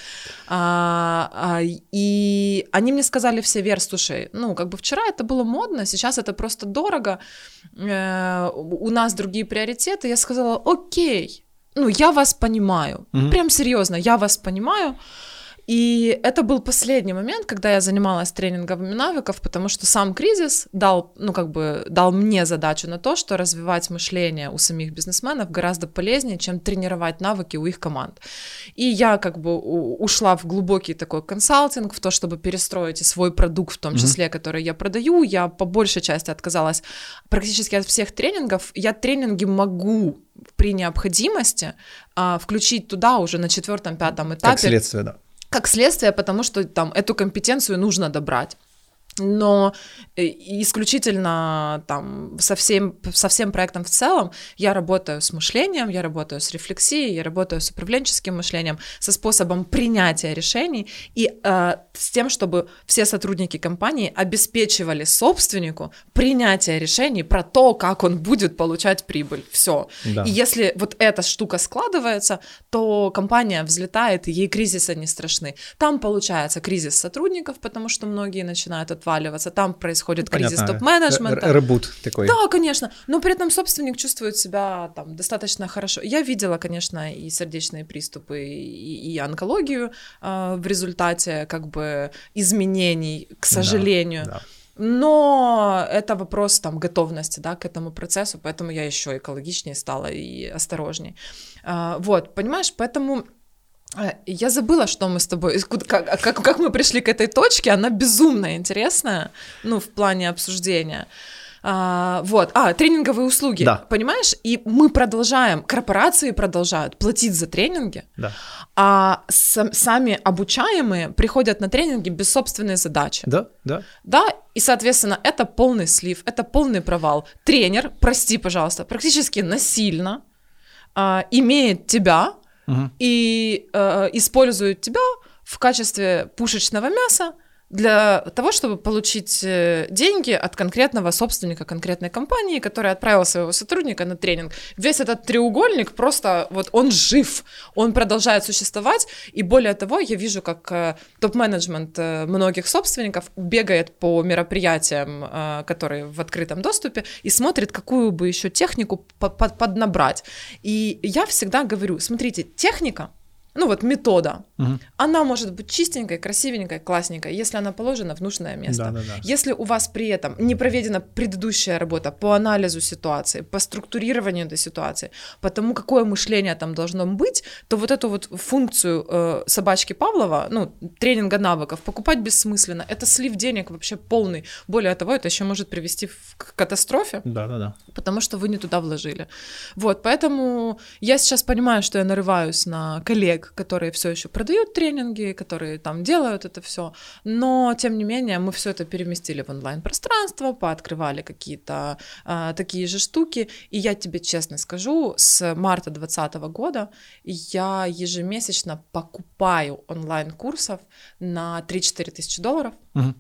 А, а, и они мне сказали все, Вер, слушай, ну как бы вчера это было модно, сейчас это просто дорого, э, у нас другие приоритеты. Я сказала, окей, ну я вас понимаю, Мгм. прям серьезно, я вас понимаю. И это был последний момент, когда я занималась тренинговыми навыков, потому что сам кризис дал, ну, как бы, дал мне задачу на то, что развивать мышление у самих бизнесменов гораздо полезнее, чем тренировать навыки у их команд. И я как бы ушла в глубокий такой консалтинг, в то, чтобы перестроить свой продукт, в том числе, который я продаю. Я по большей части отказалась практически от всех тренингов. Я тренинги могу при необходимости а, включить туда уже на четвертом-пятом этапе Как следствие, да. Как следствие, потому что там эту компетенцию нужно добрать. Но э, исключительно там со всем, со всем проектом в целом я работаю с мышлением, я работаю с рефлексией, я работаю с управленческим мышлением, со способом принятия решений и э, с тем, чтобы все сотрудники компании обеспечивали собственнику принятие решений про то, как он будет получать прибыль. Все. Да. И если вот эта штука складывается, то компания взлетает, и ей кризисы не страшны. Там получается кризис сотрудников, потому что многие начинают отваливаться, там происходит кризис Понятно. топ-менеджмента. Ребут такой. Да, конечно, но при этом собственник чувствует себя там достаточно хорошо. Я видела, конечно, и сердечные приступы, и, и онкологию э, в результате как бы изменений, к Да, сожалению. да. Но это вопрос там готовности, да, к этому процессу, поэтому я еще экологичнее стала и осторожней. А, вот, понимаешь, поэтому я забыла, что мы с тобой, как, как, как мы пришли к этой точке, она безумно интересная, ну, в плане обсуждения. А, вот, а, тренинговые услуги, Да. понимаешь? И мы продолжаем, корпорации продолжают платить за тренинги, Да. а сам- сами обучаемые приходят на тренинги без собственной задачи. Да, да. Да, и, соответственно, это полный слив, это полный провал. Тренер, прости, пожалуйста, практически насильно а, имеет тебя Мгм. и э, использует тебя в качестве пушечного мяса для того, чтобы получить э, деньги от конкретного собственника конкретной компании, который отправил своего сотрудника на тренинг. Весь этот треугольник просто вот он жив, он продолжает существовать, и более того, я вижу, как э, топ-менеджмент э, многих собственников бегает по мероприятиям, которые в открытом доступе, и смотрит, какую бы еще технику по- по- поднабрать. И я всегда говорю, смотрите, техника ну вот метода, Мгм. она может быть чистенькой, красивенькой, классненькой, если она положена в нужное место. Да, да, да. Если у вас при этом не проведена предыдущая работа по анализу ситуации, по структурированию этой ситуации, по тому, какое мышление там должно быть, то вот эту вот функцию э, собачки Павлова, ну, тренинга навыков, покупать бессмысленно. Это слив денег вообще полный. Более того, это еще может привести в- к катастрофе Да, да, да. потому что вы не туда вложили. Вот, поэтому я сейчас понимаю, что я нарываюсь на коллег, которые все еще продают тренинги, которые там делают это все, но тем не менее мы все это переместили в онлайн-пространство, пооткрывали какие-то а, такие же штуки, и я тебе честно скажу, с марта 2020 года я ежемесячно покупаю онлайн-курсов на 3-4 тысячи долларов Мгм.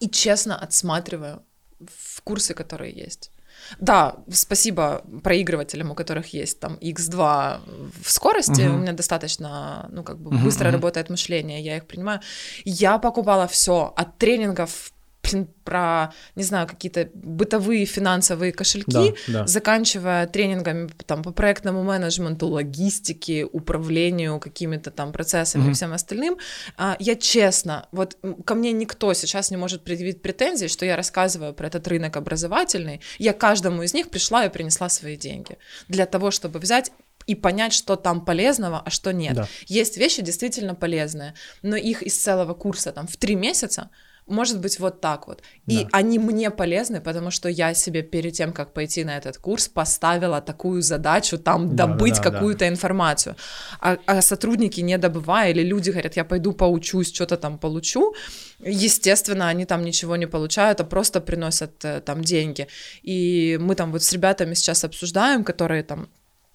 и честно отсматриваю в курсы, которые есть. Да, спасибо проигрывателям, у которых есть там X2 в скорости, Мгм. у меня достаточно, ну, как бы Мгм, быстро мгм. работает мышление, я их принимаю. Я покупала все от тренингов блин, про, не знаю, какие-то бытовые финансовые кошельки, Да, да. заканчивая тренингами там, по проектному менеджменту, логистике, управлению какими-то там процессами и Мгм. всем остальным. А, Я честно, вот ко мне никто сейчас не может предъявить претензий, что я рассказываю про этот рынок образовательный. Я каждому из них пришла и принесла свои деньги для того, чтобы взять и понять, что там полезного, а что нет. Да. Есть вещи действительно полезные, но их из целого курса там в три месяца может быть вот так вот. И Да. они мне полезны, потому что я себе перед тем, как пойти на этот курс, поставила такую задачу там Да, добыть да, да, какую-то информацию. А, а сотрудники, не добывая, или люди говорят, я пойду поучусь, что-то там получу, естественно, они там ничего не получают, а просто приносят э, там деньги. И мы там вот с ребятами сейчас обсуждаем, которые там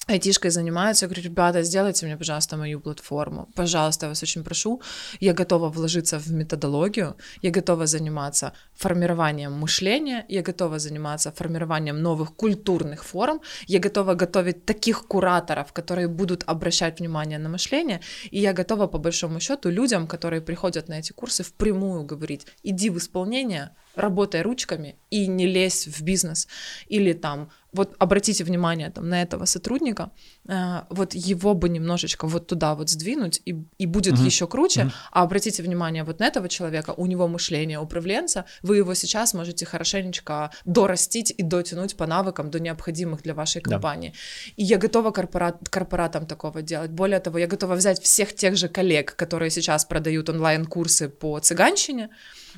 айтишкой занимаются, я говорю, ребята, сделайте мне, пожалуйста, мою платформу. Пожалуйста, я вас очень прошу. Я готова вложиться в методологию, я готова заниматься формированием мышления, я готова заниматься формированием новых культурных форм, я готова готовить таких кураторов, которые будут обращать внимание на мышление, и я готова, по большому счету, людям, которые приходят на эти курсы, впрямую говорить, иди в исполнение, работай ручками и не лезь в бизнес. Или там, вот обратите внимание там, на этого сотрудника, э, вот его бы немножечко вот туда вот сдвинуть, и, и будет Мгм. еще круче, Мгм. а обратите внимание вот на этого человека, у него мышление управленца, вы его сейчас можете хорошенечко дорастить и дотянуть по навыкам до необходимых для вашей компании. И я готова корпорат, корпоратам такого делать. Более того, я готова взять всех тех же коллег, которые сейчас продают онлайн-курсы по цыганщине,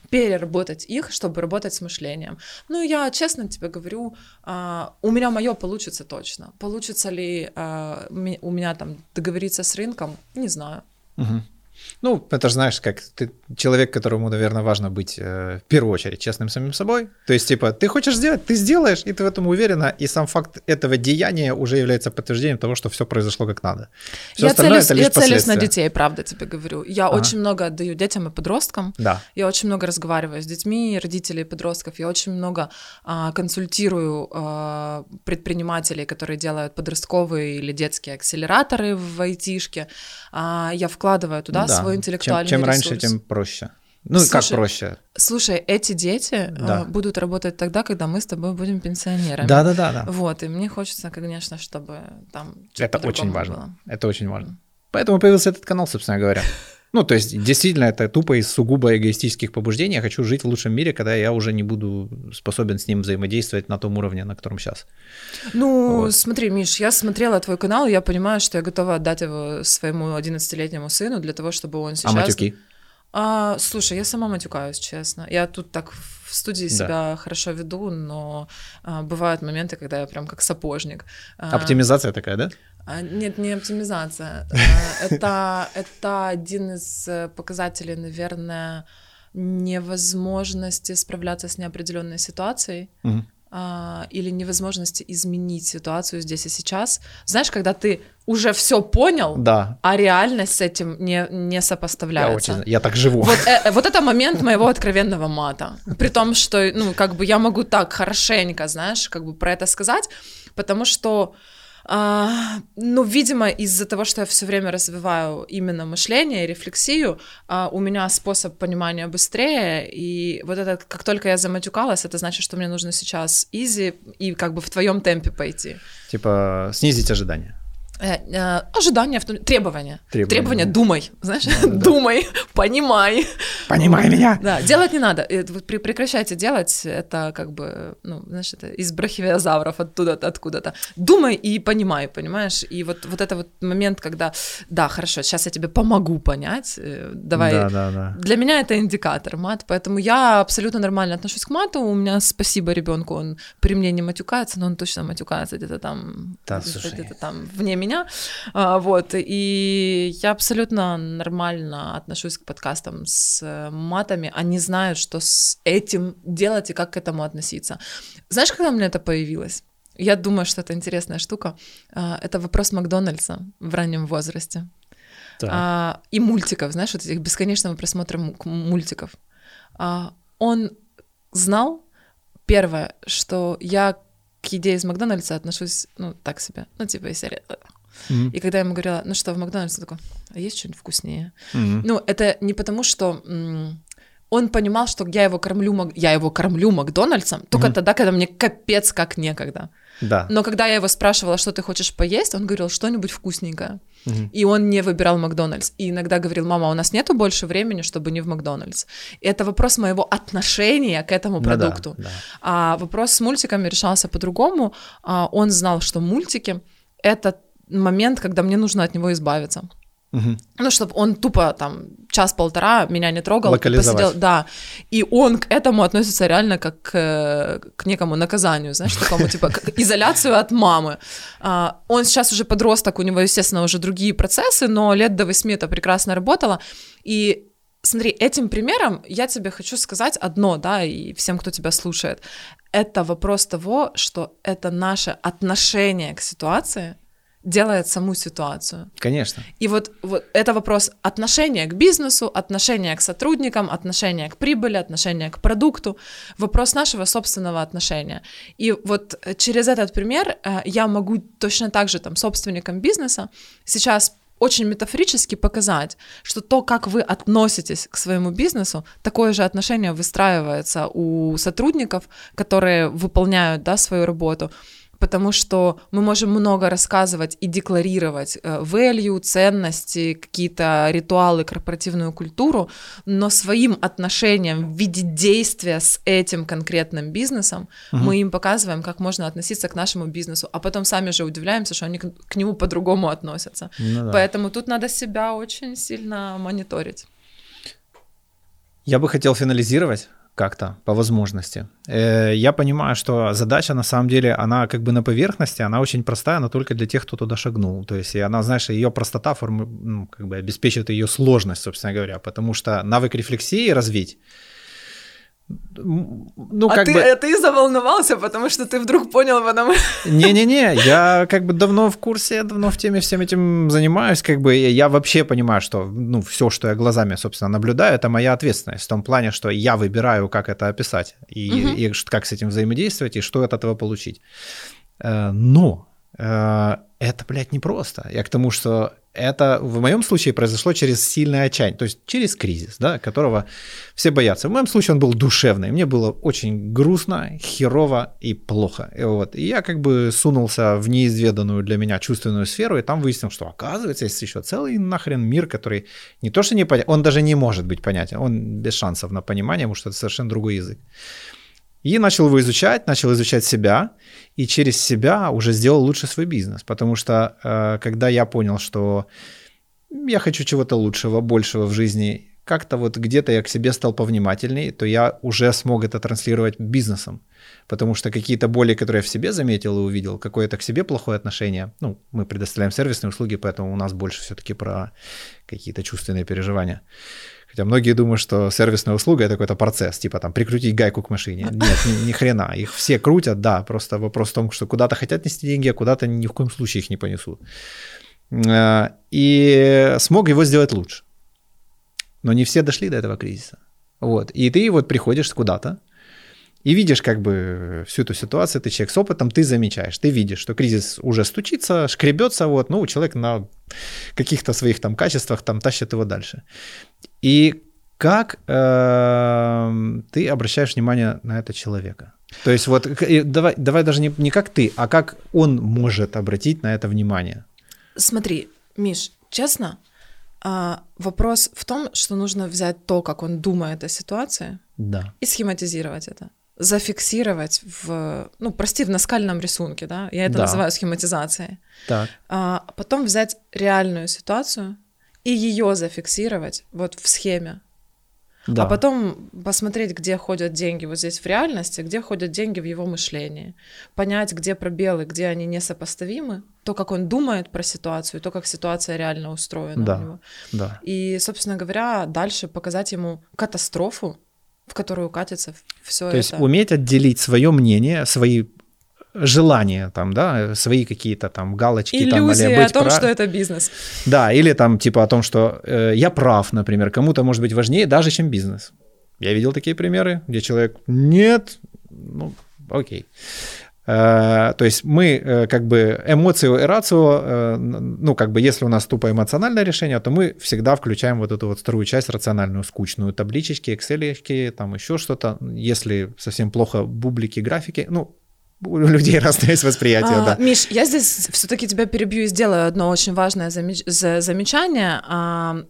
переработать их, чтобы работать с мышлением. Ну, я честно тебе говорю, а, у меня мое получится точно. Получится ли а, у меня там договориться с рынком, не знаю. Мгм. Ну, это же знаешь, как ты человек, которому, наверное, важно быть э, в первую очередь честным самим собой. То есть, типа, ты хочешь сделать, ты сделаешь, и ты в этом уверена, и сам факт этого деяния уже является подтверждением того, что все произошло как надо. Все я целюсь, это лишь я целюсь на детей, правда тебе говорю. Я Ага. очень много отдаю детям и подросткам. Да. Я очень много разговариваю с детьми, родителей, подростков. Я очень много а, консультирую а, предпринимателей, которые делают подростковые или детские акселераторы в айтишке. А, я вкладываю туда Да. свой Чем, интеллектуальный чем раньше, ресурс. тем проще. Ну, как Слушай, проще? Слушай, эти дети Да. а, будут работать тогда, когда мы с тобой будем пенсионерами. Да, да, да, да. Вот, и мне хочется, конечно, чтобы там Это очень важно. было. Это очень важно. Поэтому появился этот канал, собственно говоря. Ну, то есть, действительно, это тупо из сугубо эгоистических побуждений. Я хочу жить в лучшем мире, когда я уже не буду способен с ним взаимодействовать на том уровне, на котором сейчас. Ну, Вот. смотри, Миш, я смотрела твой канал, и я понимаю, что я готова отдать его своему 11-летнему сыну для того, чтобы он сейчас... А матюки? А, слушай, я сама матюкаюсь, честно. Я тут так в студии Да. себя хорошо веду, но а, бывают моменты, когда я прям как сапожник. А, Оптимизация такая, да? А, Нет, не оптимизация. А, Это, это один из э, показателей, наверное, невозможности справляться с неопределенной ситуацией а, или невозможности изменить ситуацию здесь и сейчас. Знаешь, когда ты уже все понял, Да. а реальность с этим не, не Я, сопоставляется. очень, я так живу. Вот, э, вот это момент моего откровенного мата. При том, что, ну, как бы я могу так хорошенько, знаешь, как бы про это сказать, потому что, а, ну, видимо, из-за того, что я все время развиваю именно мышление и рефлексию, а, у меня способ понимания быстрее, и вот это, как только я заматюкалась, это значит, что мне нужно сейчас изи и как бы в твоем темпе пойти. Типа снизить ожидания. Э, э, ожидания, требования. Требования, требования думай, знаешь, да, да, думай, понимай. Понимай меня. Да, делать не надо. Прекращайте делать, это как бы, ну, знаешь, это из брахивиозавров оттуда-то, откуда-то. Думай и понимай, понимаешь? И вот, вот это вот момент, когда, да, хорошо, сейчас я тебе помогу понять, э, давай. Да, да, да. Для меня это индикатор мат, поэтому я абсолютно нормально отношусь к мату. У меня спасибо ребенку, он при мне не матюкается, но он точно матюкается где-то там, да, где-то там вне меня меня, а, вот, и я абсолютно нормально отношусь к подкастам с матами, они знают, что с этим делать и как к этому относиться. Знаешь, когда у меня это появилось? Я думаю, что это интересная штука. А, это вопрос Макдональдса в раннем возрасте. А, и мультиков, знаешь, вот этих бесконечного просмотра мультиков. Он знал, первое, что я к еде из Макдональдса отношусь, ну, так себе. Ну, типа, из серии Mm-hmm. И когда я ему говорила, ну что, в Макдональдсе, он такой, а есть что-нибудь вкуснее? Mm-hmm. Ну, это не потому, что м- он понимал, что я его кормлю, я его кормлю Макдональдсом только mm-hmm. тогда, когда мне капец как некогда. Да. Но когда я его спрашивала, что ты хочешь поесть, он говорил что-нибудь вкусненькое. Угу. И он не выбирал Макдональдс. И иногда говорил, мама, у нас нету больше времени, чтобы не в Макдональдс. И это вопрос моего отношения к этому продукту. Ну, да, да. А вопрос с мультиками решался по-другому. А, он знал, что мультики — это момент, когда мне нужно от него избавиться. Угу. Ну, чтобы он тупо там час-полтора меня не трогал. Посидел, да. И он к этому относится реально как к, к некому наказанию, знаешь, такому типа как изоляцию от мамы. А, он сейчас уже подросток, у него, естественно, уже другие процессы, но лет до восьми это прекрасно работало. И смотри, этим примером я тебе хочу сказать одно, да, и всем, кто тебя слушает. Это вопрос того, что это наше отношение к ситуации, делает саму ситуацию. Конечно. И вот, вот это вопрос отношения к бизнесу, отношения к сотрудникам, отношения к прибыли, отношения к продукту, вопрос нашего собственного отношения. И вот через этот пример э, я могу точно так же там собственникам бизнеса сейчас очень метафорически показать, что то, как вы относитесь к своему бизнесу, такое же отношение выстраивается у сотрудников, которые выполняют да, свою работу потому что мы можем много рассказывать и декларировать э, value, ценности, какие-то ритуалы, корпоративную культуру, но своим отношением в виде действия с этим конкретным бизнесом угу. мы им показываем, как можно относиться к нашему бизнесу, а потом сами же удивляемся, что они к, к нему по-другому относятся. Ну, да. Поэтому тут надо себя очень сильно мониторить. Я бы хотел финализировать как-то по возможности. Э, я понимаю, что задача на самом деле, она как бы на поверхности, она очень простая, но только для тех, кто туда шагнул. То есть она, знаешь, ее простота формы, ну, как бы обеспечивает ее сложность, собственно говоря, потому что навык рефлексии развить ну, а как ты, бы... А ты заволновался, потому что ты вдруг понял потом... Не-не-не, я как бы давно в курсе, я давно в теме всем этим занимаюсь, как бы я вообще понимаю, что, ну, все, что я глазами, собственно, наблюдаю, это моя ответственность в том плане, что я выбираю, как это описать, и, угу. и как с этим взаимодействовать, и что от этого получить. Э, но это, блядь, непросто. Я к тому, что это в моем случае произошло через сильное отчаяние, то есть через кризис, да, которого все боятся. В моем случае он был душевный, мне было очень грустно, херово и плохо. И, вот, и я как бы сунулся в неизведанную для меня чувственную сферу, и там выяснил, что оказывается есть еще целый нахрен мир, который не то что не понятен, он даже не может быть понятен, он без шансов на понимание, потому что это совершенно другой язык. И начал его изучать, начал изучать себя, и через себя уже сделал лучше свой бизнес. Потому что э, когда я понял, что я хочу чего-то лучшего, большего в жизни, как-то вот где-то я к себе стал повнимательней, то я уже смог это транслировать бизнесом. Потому что какие-то боли, которые я в себе заметил и увидел, какое-то к себе плохое отношение, ну, мы предоставляем сервисные услуги, поэтому у нас больше все-таки про какие-то чувственные переживания Хотя многие думают, что сервисная услуга это какой-то процесс, типа там прикрутить гайку к машине. Нет, ни, ни хрена. Их все крутят, да, просто вопрос в том, что куда-то хотят нести деньги, а куда-то ни в коем случае их не понесут. Э, и смог его сделать лучше. Но не все дошли до этого кризиса. Вот. И ты вот приходишь куда-то, и видишь как бы всю эту ситуацию, ты человек с опытом, ты замечаешь, ты видишь, что кризис уже стучится, шкребется, вот, ну, человек на каких-то своих там качествах там тащит его дальше. И как э, ты обращаешь внимание на этого человека? То есть вот давай, давай даже не, не как ты, а как он может обратить на это внимание. Смотри, Миш, честно, а, вопрос в том, что нужно взять то, как он думает о ситуации, Да. и схематизировать это. Зафиксировать в, ну, прости, в наскальном рисунке, да, я это Да. называю схематизацией. Так. А потом взять реальную ситуацию и ее зафиксировать вот в схеме. Да. А потом посмотреть, где ходят деньги вот здесь в реальности, где ходят деньги в его мышлении. Понять, где пробелы, где они несопоставимы. То, как он думает про ситуацию, то, как ситуация реально устроена Да. у него. Да. И, собственно говоря, дальше показать ему катастрофу, в которую катится все То это. есть уметь отделить свое мнение, свои желания, там, да, свои какие-то там галочки, там, Иллюзия или о том, прав- что это бизнес. Да, или там типа о том, что э, я прав, например, кому-то может быть важнее даже, чем бизнес. Я видел такие примеры, где человек нет, ну, окей. Э, то есть мы э, как бы эмоцию и рацио, э, ну как бы если у нас тупо эмоциональное решение, то мы всегда включаем вот эту вот вторую часть рациональную, скучную, табличечки, экселечки, там еще что-то. Если совсем плохо бублики, графики, ну у людей разное есть восприятие, А, да. Миш, я здесь все-таки тебя перебью и сделаю одно очень важное замеч- за- замечание. А,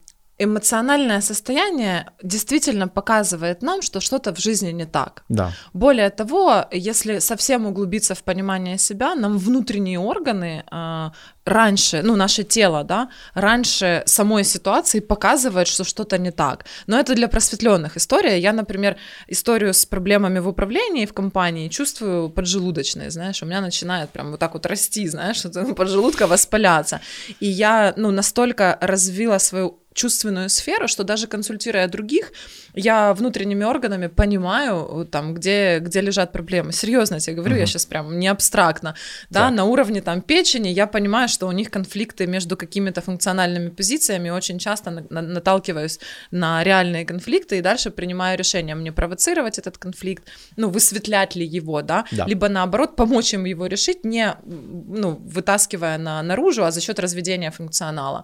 Эмоциональное состояние действительно показывает нам, что что-то в жизни не так. Да, Более того, если совсем углубиться в понимание себя, нам внутренние органы а, раньше, ну, наше тело, да, раньше самой ситуации показывает, что что-то не так. Но это для просветленных история. Я, например, историю с проблемами в управлении в компании чувствую поджелудочной, знаешь, у меня начинает прям вот так вот расти, знаешь, что поджелудка воспаляться. И я, ну, настолько развила свою чувственную сферу, что даже консультируя других, я внутренними органами понимаю, там, где, где лежат проблемы. Серьезно тебе говорю, я Мгм. сейчас прям не абстрактно, да, Так. на уровне там печени я понимаю, что у них конфликты между какими-то функциональными позициями, очень часто на- на- наталкиваюсь на реальные конфликты и дальше принимаю решение, мне провоцировать этот конфликт, ну, высветлять ли его, да, Да. либо наоборот помочь им его решить, не, ну, вытаскивая на, наружу, а за счет разведения функционала.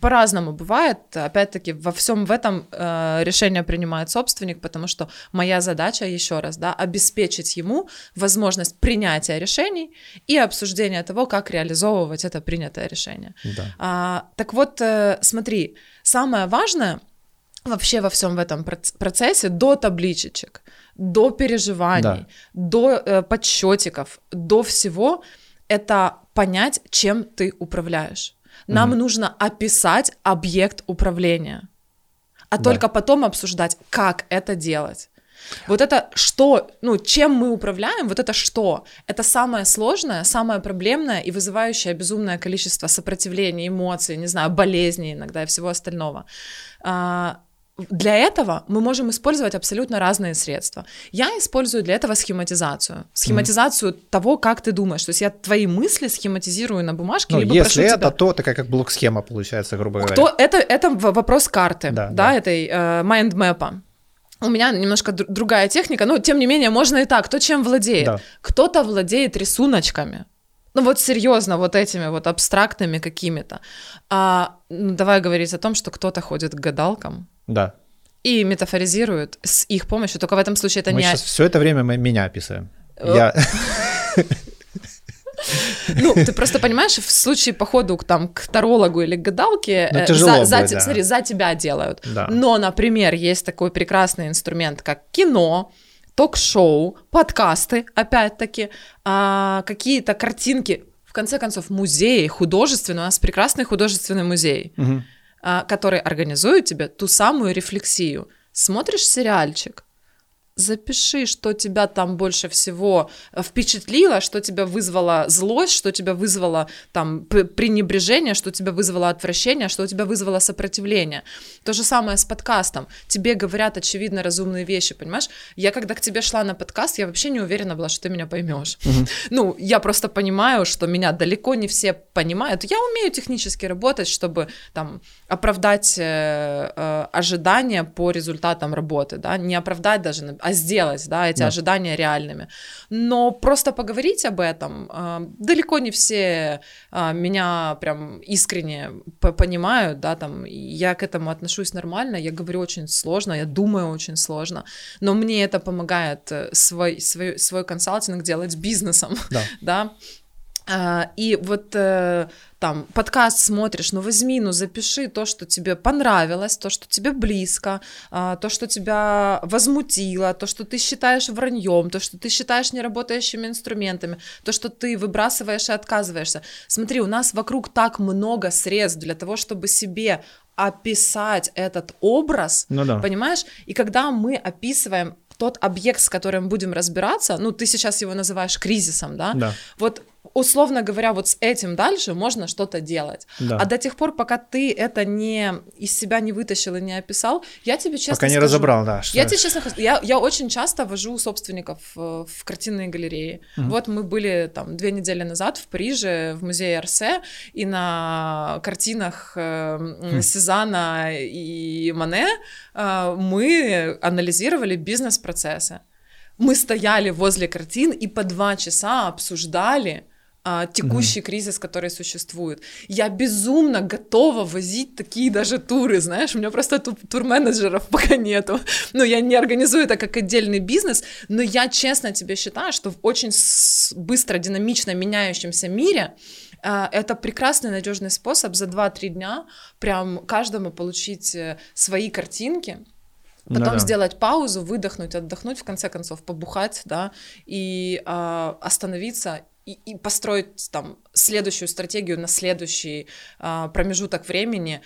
По-разному бывает. Опять-таки, во всем в этом э, решение принимает собственник, потому что моя задача, еще раз, да, обеспечить ему возможность принятия решений и обсуждения того, как реализовывать это принятое решение. да. А, так вот, э, смотри, самое важное вообще во всем в этом проц- процессе до табличечек, до переживаний, Да. до э, подсчетиков, до всего, это понять, чем ты управляешь. Нам Мгм. нужно описать объект управления, а Да. только потом обсуждать, как это делать. Вот это что, ну, чем мы управляем, вот это что? Это самое сложное, самое проблемное и вызывающее безумное количество сопротивления, эмоций, не знаю, болезней иногда и всего остального. А, Для этого мы можем использовать абсолютно разные средства. Я использую для этого схематизацию. Схематизацию того, как ты думаешь. То есть я твои мысли схематизирую на бумажке, Ну, либо если прошу это, тебя... то такая как блок-схема получается, грубо говоря. Кто это, это вопрос карты, Да, да, да. этой э, майндмэпа. У меня немножко дру- другая техника, но тем не менее можно и так. Кто чем владеет? Да. Кто-то владеет рисуночками. Ну вот серьезно, вот этими вот абстрактными какими-то. А, ну, давай говорить о том, что кто-то ходит к гадалкам Да. и метафоризирует с их помощью. Только в этом случае это Мы не... сейчас все это время мы- меня описываем. Я... Ну, ты просто понимаешь, в случае походу к, там, к тарологу или к гадалке, Ну, э, тяжело за, за будет, те- да. смотри, за тебя делают. Да. Но, например, есть такой прекрасный инструмент, как кино, ток-шоу, подкасты, опять-таки, а, какие-то картинки. В конце концов, музеи художественные, у нас прекрасный художественный музей, Мгм. А, который организует тебе ту самую рефлексию. Смотришь сериальчик, запиши, что тебя там больше всего э, впечатлило, что тебя вызвало злость, что тебя вызвало там пренебрежение, что тебя вызвало отвращение, что у тебя вызвало сопротивление. То же самое с подкастом. Тебе говорят очевидно разумные вещи, понимаешь? Я когда к тебе шла на подкаст, я вообще не уверена была, что ты меня поймешь. Ну, я просто понимаю, что меня далеко не все понимают. Я умею технически работать, чтобы там оправдать э, э, ожидания по результатам работы, да, не оправдать даже, а сделать, да, эти Да. ожидания реальными. Но просто поговорить об этом э, далеко не все э, меня прям искренне понимают, да, там, я к этому отношусь нормально, я говорю очень сложно, я думаю очень сложно, но мне это помогает э, свой, свой, свой консалтинг делать бизнесом, Да. да, и вот э, там подкаст смотришь, ну возьми, ну запиши то, что тебе понравилось, то, что тебе близко, а, то, что тебя возмутило, то, что ты считаешь враньем, то, что ты считаешь неработающими инструментами, то, что ты выбрасываешь и отказываешься. Смотри, у нас вокруг так много средств для того, чтобы себе описать этот образ, ну, да. понимаешь? И когда мы описываем тот объект, с которым будем разбираться, ну, ты сейчас его называешь кризисом, да? Да. Вот условно говоря, вот с этим дальше можно что-то делать. Да. А до тех пор, пока ты это не из себя не вытащил и не описал, я тебе честно Пока не скажу, разобрал, да. Что... Я тебе честно я, я очень часто вожу собственников в, в картинные галереи. Угу. Вот мы были там две недели назад в Париже, в музее Арсе, и на картинах э, хм. Сезана и Мане э, мы анализировали бизнес-процессы. Мы стояли возле картин и по два часа обсуждали, а, текущий mm кризис, который существует. Я безумно готова возить такие даже туры, знаешь, у меня просто тур-менеджеров пока нету. Ну, я не организую это как отдельный бизнес, но я честно тебе считаю, что в очень быстро, динамично меняющемся мире а, это прекрасный, надежный способ за 2-3 дня прям каждому получить э, свои картинки, потом да, сделать паузу, выдохнуть, отдохнуть, в конце концов побухать, да, и э, остановиться и, и построить там следующую стратегию на следующий а, промежуток времени.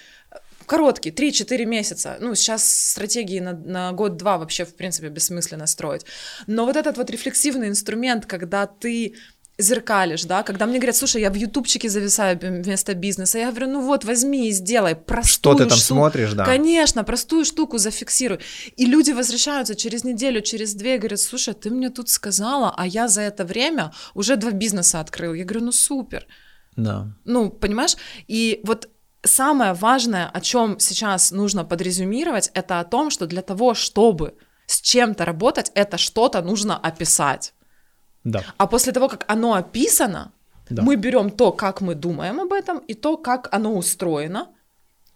Короткий, 3-4 месяца. Ну, сейчас стратегии на, на год-два вообще, в принципе, бессмысленно строить. Но вот этот вот рефлексивный инструмент, когда ты зеркалишь, да, когда мне говорят, слушай, я в ютубчике зависаю вместо бизнеса, я говорю, ну вот, возьми и сделай простую Что ты там штуку. смотришь, да? Конечно, простую штуку зафиксируй. И люди возвращаются через неделю, через две, и говорят, слушай, ты мне тут сказала, а я за это время уже два бизнеса открыл. Я говорю, ну супер. Да. Ну, понимаешь? И вот самое важное, о чем сейчас нужно подрезюмировать, это о том, что для того, чтобы с чем-то работать, это что-то нужно описать. Да. А после того, как оно описано, да. мы берем то, как мы думаем об этом, и то, как оно устроено,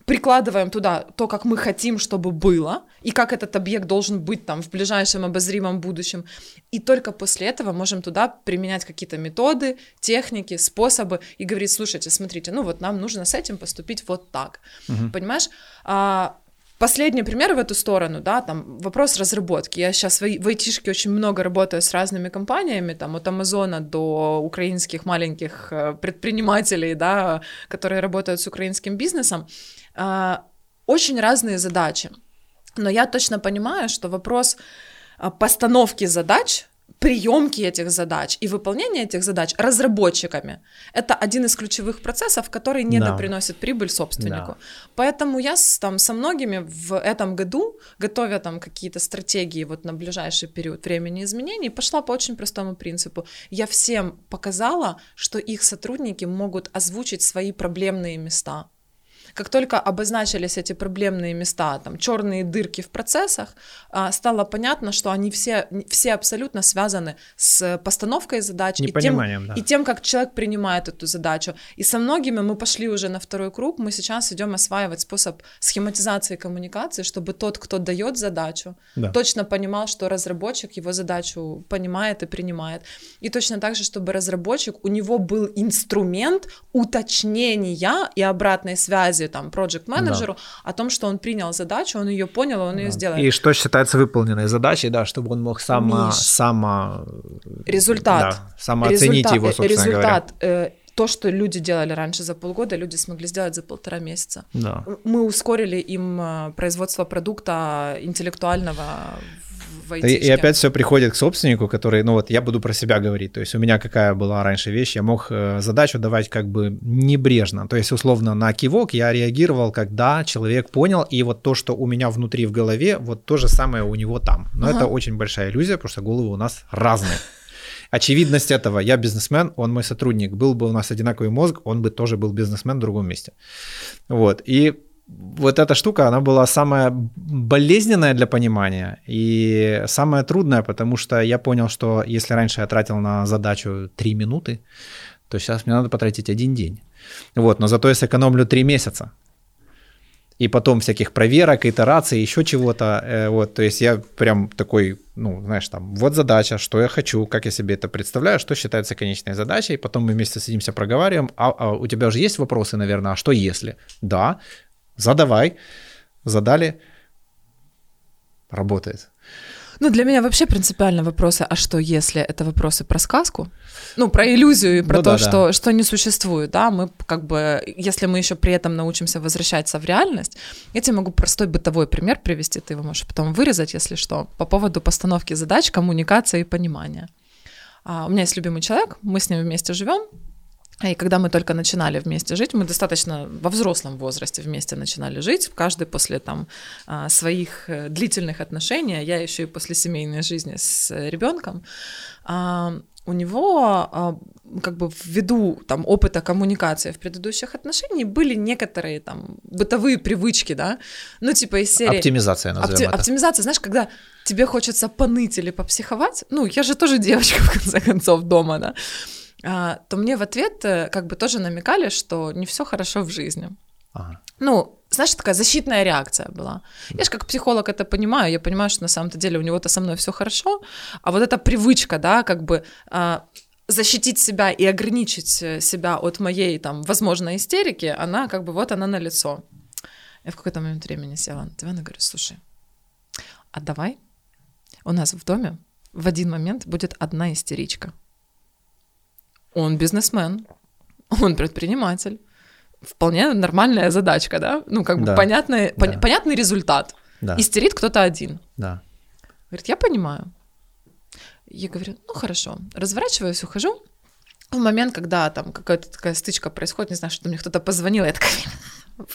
прикладываем туда то, как мы хотим, чтобы было, и как этот объект должен быть там в ближайшем обозримом будущем. И только после этого можем туда применять какие-то методы, техники, способы и говорить, слушайте, смотрите, ну вот нам нужно с этим поступить вот так. Угу. Понимаешь? А, Последний пример в эту сторону, да, там вопрос разработки. Я сейчас в, в айтишке очень много работаю с разными компаниями, там от Амазона до украинских маленьких э, предпринимателей, да, которые работают с украинским бизнесом. А, очень разные задачи. Но я точно понимаю, что вопрос а, постановки задач приемки этих задач и выполнение этих задач разработчиками. Это один из ключевых процессов, который не да. приносит прибыль собственнику. Да. Поэтому я с, там, со многими в этом году, готовя там какие-то стратегии вот на ближайший период времени изменений, пошла по очень простому принципу. Я всем показала, что их сотрудники могут озвучить свои проблемные места. Как только обозначились эти проблемные места, там черные дырки в процессах, а, стало понятно, что они все, все абсолютно связаны с постановкой задач и тем, да. и тем, как человек принимает эту задачу. И со многими мы пошли уже на второй круг, мы сейчас идем осваивать способ схематизации коммуникации, чтобы тот, кто дает задачу, да. точно понимал, что разработчик его задачу понимает и принимает. И точно так же, чтобы разработчик, у него был инструмент уточнения и обратной связи связи там project менеджеру да. о том, что он принял задачу, он ее понял, он да. ее сделал. И что считается выполненной задачей, да, чтобы он мог сам, само результат, да, самооценить результат, его, собственно результат, говоря. Э, то, что люди делали раньше за полгода, люди смогли сделать за полтора месяца. Да. Мы ускорили им э, производство продукта интеллектуального в И, и опять все приходит к собственнику, который, ну вот я буду про себя говорить, то есть у меня какая была раньше вещь, я мог э, задачу давать как бы небрежно, то есть условно на кивок я реагировал, когда человек понял, и вот то, что у меня внутри в голове, вот то же самое у него там. Но ага. это очень большая иллюзия, потому что головы у нас разные. Очевидность этого, я бизнесмен, он мой сотрудник, был бы у нас одинаковый мозг, он бы тоже был бизнесмен в другом месте. Вот, и вот эта штука, она была самая болезненная для понимания и самая трудная, потому что я понял, что если раньше я тратил на задачу 3 минуты, то сейчас мне надо потратить один день. Вот, но зато я сэкономлю 3 месяца. и потом всяких проверок, итераций, еще чего-то. Э, вот, то есть я прям такой, ну, знаешь, там, вот задача, что я хочу, как я себе это представляю, что считается конечной задачей, потом мы вместе садимся, проговариваем, а, а у тебя уже есть вопросы, наверное, а что если? Да, задавай, задали, работает. Ну, для меня вообще принципиально вопросы, а что если это вопросы про сказку? Ну, про иллюзию и про ну, то, да, что, да. что не существует, да, мы как бы, если мы еще при этом научимся возвращаться в реальность, я тебе могу простой бытовой пример привести, ты его можешь потом вырезать, если что, по поводу постановки задач, коммуникации и понимания. А, у меня есть любимый человек, мы с ним вместе живем, и когда мы только начинали вместе жить, мы достаточно во взрослом возрасте вместе начинали жить, каждый после там а, своих э, длительных отношений, а я еще и после семейной жизни с ребенком, у него как бы ввиду там опыта коммуникации в предыдущих отношениях были некоторые там бытовые привычки, да, ну типа из серии... Оптимизация, назовем Опти... это. Оптимизация, знаешь, когда тебе хочется поныть или попсиховать, ну, я же тоже девочка, в конце концов, дома, да, а, то мне в ответ э, как бы тоже намекали, что не все хорошо в жизни. Ага. Ну, знаешь, такая защитная реакция была. Я же как психолог это понимаю, я понимаю, что на самом-то деле у него-то со мной все хорошо, а вот эта привычка, да, как бы а, защитить себя и ограничить э, себя от моей там возможной истерики, она как бы вот она на лицо. Я в какой-то момент времени села на диван и говорю, слушай, а давай у нас в доме в один момент будет одна истеричка. Он бизнесмен, он предприниматель. Вполне нормальная задачка, да? Ну, как бы да. понятный, да. понятный результат. Да. Истерит кто-то один. Да. Говорит, я понимаю. Я говорю, ну хорошо. Разворачиваюсь, ухожу. В момент, когда там какая-то такая стычка происходит, не знаю, что мне кто-то позвонил, я такая...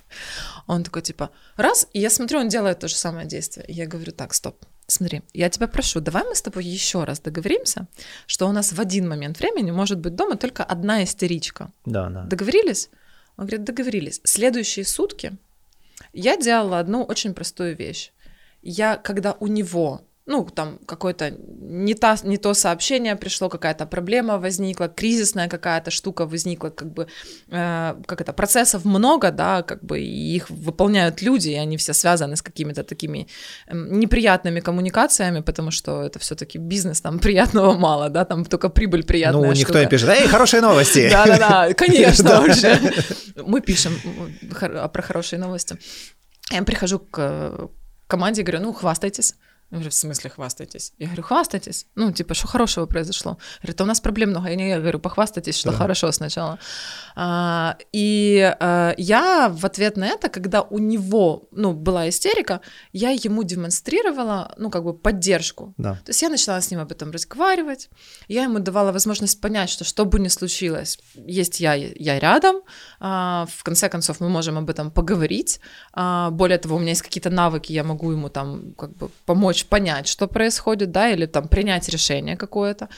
Он такой, типа, раз, и я смотрю, он делает то же самое действие. Я говорю, так, стоп, Смотри, я тебя прошу, давай мы с тобой еще раз договоримся, что у нас в один момент времени может быть дома только одна истеричка. Да, да. Договорились? Он говорит, договорились. Следующие сутки я делала одну очень простую вещь. Я, когда у него ну, там какое-то не, та, не то сообщение пришло, какая-то проблема возникла, кризисная какая-то штука возникла, как бы, э, как это, процессов много, да, как бы, и их выполняют люди, и они все связаны с какими-то такими э, неприятными коммуникациями, потому что это все таки бизнес, там приятного мало, да, там только прибыль приятная Ну, никто не пишет, эй, хорошие новости! Да-да-да, конечно, уже. Мы пишем про хорошие новости. Я прихожу к команде и говорю, ну, хвастайтесь. Я говорю, в смысле хвастайтесь? Я говорю, хвастайтесь. Ну, типа, что хорошего произошло? Говорит, а у нас проблем много. Я, не, я говорю, похвастайтесь, что да. хорошо сначала. А, и а, я в ответ на это, когда у него, ну, была истерика, я ему демонстрировала, ну, как бы поддержку. Да. То есть я начала с ним об этом разговаривать, я ему давала возможность понять, что что бы ни случилось, есть я, я рядом, а, в конце концов мы можем об этом поговорить. А, более того, у меня есть какие-то навыки, я могу ему там как бы помочь помочь понять, что происходит, да, или там принять решение какое-то.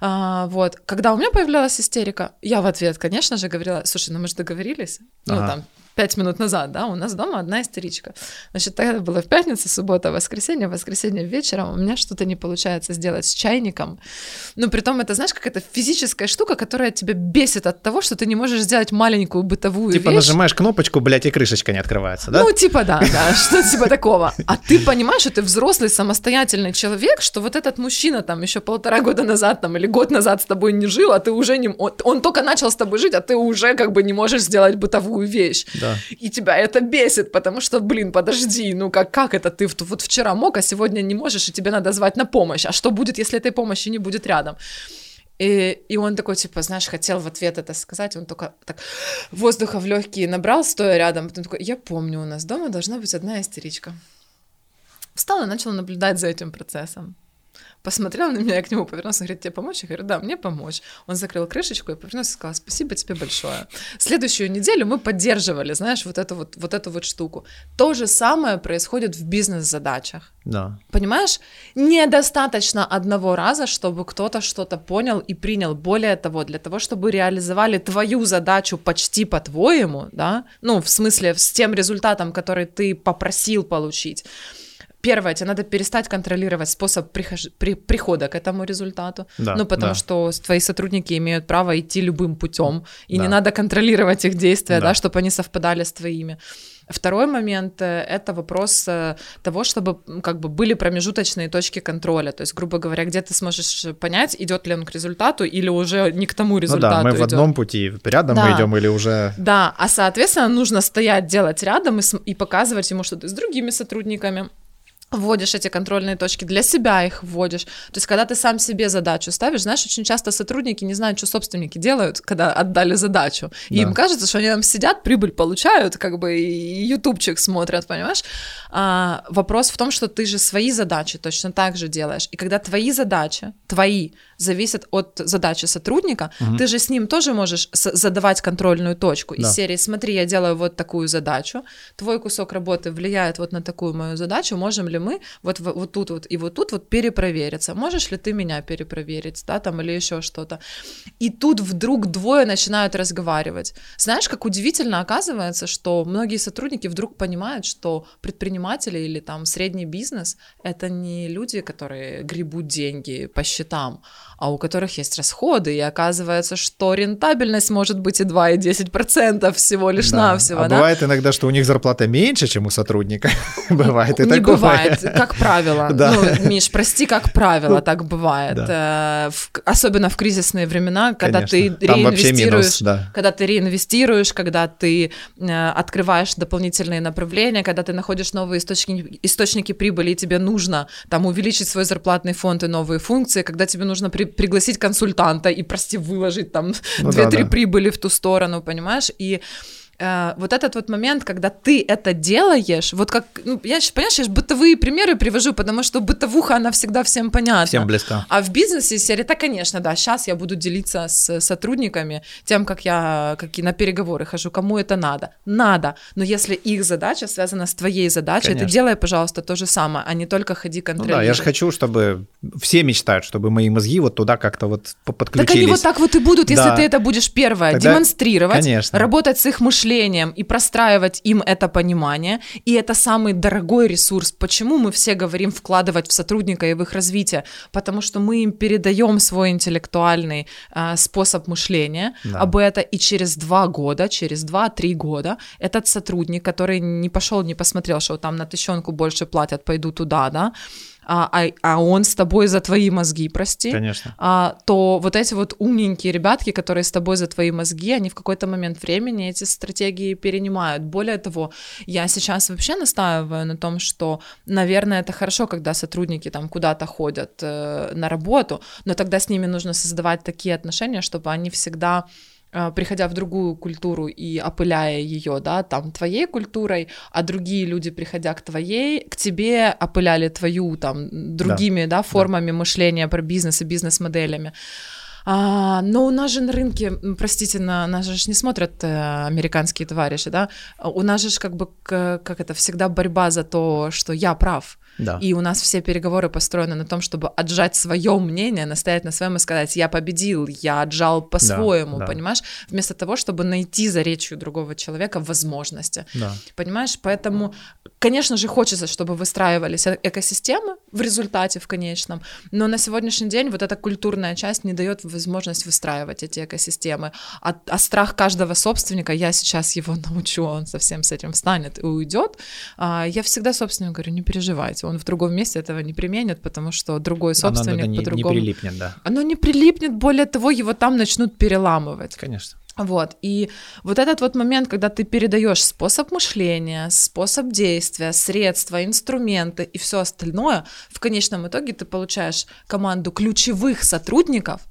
А, вот. Когда у меня появлялась истерика, я в ответ, конечно же, говорила, слушай, ну мы же договорились, ну ага. там пять минут назад, да, у нас дома одна истеричка. Значит, тогда было в пятницу, суббота, воскресенье, воскресенье вечером у меня что-то не получается сделать с чайником. Но при том это, знаешь, какая-то физическая штука, которая тебя бесит от того, что ты не можешь сделать маленькую бытовую типа вещь. нажимаешь кнопочку, блядь, и крышечка не открывается, да? Ну, типа да, да, что типа такого. А ты понимаешь, что ты взрослый, самостоятельный человек, что вот этот мужчина там еще полтора года назад там или год назад с тобой не жил, а ты уже не... Он, он только начал с тобой жить, а ты уже как бы не можешь сделать бытовую вещь да. и тебя это бесит, потому что, блин, подожди, ну как, как это ты вот вчера мог, а сегодня не можешь, и тебе надо звать на помощь, а что будет, если этой помощи не будет рядом? И, и он такой, типа, знаешь, хотел в ответ это сказать, он только так воздуха в легкие набрал, стоя рядом, потом такой, я помню, у нас дома должна быть одна истеричка. Встал и начал наблюдать за этим процессом посмотрел на меня, я к нему повернулся, говорит, тебе помочь? Я говорю, да, мне помочь. Он закрыл крышечку и повернулся и сказал, спасибо тебе большое. Следующую неделю мы поддерживали, знаешь, вот эту вот, вот эту вот штуку. То же самое происходит в бизнес-задачах. Да. Понимаешь? Недостаточно одного раза, чтобы кто-то что-то понял и принял. Более того, для того, чтобы реализовали твою задачу почти по-твоему, да, ну, в смысле, с тем результатом, который ты попросил получить, первое, тебе надо перестать контролировать способ прихож... при... прихода к этому результату. Да, ну, потому да. что твои сотрудники имеют право идти любым путем, и Да. не надо контролировать их действия, да, Да. чтобы они совпадали с твоими. Второй момент э, — это вопрос э, того, чтобы как бы были промежуточные точки контроля. То есть, грубо говоря, где ты сможешь понять, идет ли он к результату или уже не к тому Ну результату да, мы в идёт. одном пути, рядом Да. мы идем или уже... Да, а соответственно нужно стоять, делать рядом и, и показывать ему, что ты с другими сотрудниками вводишь эти контрольные точки, для себя их вводишь. То есть, когда ты сам себе задачу ставишь, знаешь, очень часто сотрудники не знают, что собственники делают, когда отдали задачу. И Да. им кажется, что они там сидят, прибыль получают, как бы и ютубчик смотрят, понимаешь? А, вопрос в том, что ты же свои задачи точно так же делаешь. И когда твои задачи, твои, зависят от задачи сотрудника, ты же с ним тоже можешь задавать контрольную точку из Да. серии «Смотри, я делаю вот такую задачу, твой кусок работы влияет вот на такую мою задачу, можем ли мы вот, вот тут вот и вот тут вот перепровериться? Можешь ли ты меня перепроверить, да, там, или еще что-то?» И тут вдруг двое начинают разговаривать. Знаешь, как удивительно оказывается, что многие сотрудники вдруг понимают, что предприниматели или там средний бизнес — это не люди, которые гребут деньги по счетам, а у которых есть расходы, и оказывается, что рентабельность может быть и 2, и 10% всего лишь Да. навсего, а да? бывает иногда, что у них зарплата меньше, чем у сотрудника. Бывает и не такое. бывает, как правило. Да. Ну, Миш, прости, как правило, так бывает. Да. Э, особенно в кризисные времена, когда Конечно. ты Там реинвестируешь, минус, да. когда ты реинвестируешь, когда ты э, открываешь дополнительные направления, когда ты находишь новые источники, источники прибыли, и тебе нужно там увеличить свой зарплатный фонд и новые функции, когда тебе нужно при- пригласить консультанта и, прости, выложить там Ну 2-3 да, да. прибыли в ту сторону, понимаешь? И э, вот этот вот момент, когда ты это делаешь, вот как, ну, я, понимаешь, я ж бытовые примеры привожу, потому что бытовуха, она всегда всем понятна. Всем близко. А в бизнесе из серии, да, конечно, да, сейчас я буду делиться с сотрудниками тем, как я как и на переговоры хожу, кому это надо. Надо, но если их задача связана с твоей задачей, Конечно. ты делай, пожалуйста, то же самое, а не только ходи Ну контролируй. да, я же хочу, чтобы все мечтают, чтобы мои мозги вот туда как-то вот по- Так подключились. они вот так вот и будут, если Да. ты это будешь первое Тогда- демонстрировать, конечно. работать с их мышлением и простраивать им это понимание. И это самый дорогой ресурс. Почему мы все говорим вкладывать в сотрудника и в их развитие? Потому что мы им передаем свой интеллектуальный а, способ мышления Да. об это, и через два года, через два-три года этот сотрудник, который не пошел, не посмотрел, что там на тыщенку больше платят, пойду туда, да, а, а, а он с тобой за твои мозги, прости, Конечно. а, то вот эти вот умненькие ребятки, которые с тобой за твои мозги, они в какой-то момент времени эти стратегии перенимают. Более того, я сейчас вообще настаиваю на том, что, наверное, это хорошо, когда сотрудники там куда-то ходят э, на работу, но тогда с ними нужно создавать такие отношения, чтобы они всегда приходя в другую культуру и опыляя ее, да, там, твоей культурой, а другие люди, приходя к твоей, к тебе опыляли твою, там, другими, да, формами мышления про бизнес и бизнес-моделями. А, но у нас же на рынке, простите, на нас же не смотрят э, американские товарищи, да, А у нас же как бы, как это, всегда борьба за то, что я прав, Да. и у нас все переговоры построены на том, чтобы отжать свое мнение, настоять на своем и сказать, я победил, я отжал по-своему, да. понимаешь? Вместо того, чтобы найти за речью другого человека возможности. Да. Понимаешь? Поэтому, конечно же, хочется, чтобы выстраивались э- экосистемы в результате, в конечном, но на сегодняшний день вот эта культурная часть не дает возможность выстраивать эти экосистемы. А, а страх каждого собственника, я сейчас его научу, он совсем с этим встанет и уйдет. А, я всегда собственнику говорю, не переживайте, он в другом месте этого не применит, потому что другой Оно собственник туда не, не по-другому... прилипнет, да. Оно не прилипнет, более того, его там начнут переламывать. Конечно. Вот, и вот этот вот момент, когда ты передаешь способ мышления, способ действия, средства, инструменты и все остальное, в конечном итоге ты получаешь команду ключевых сотрудников,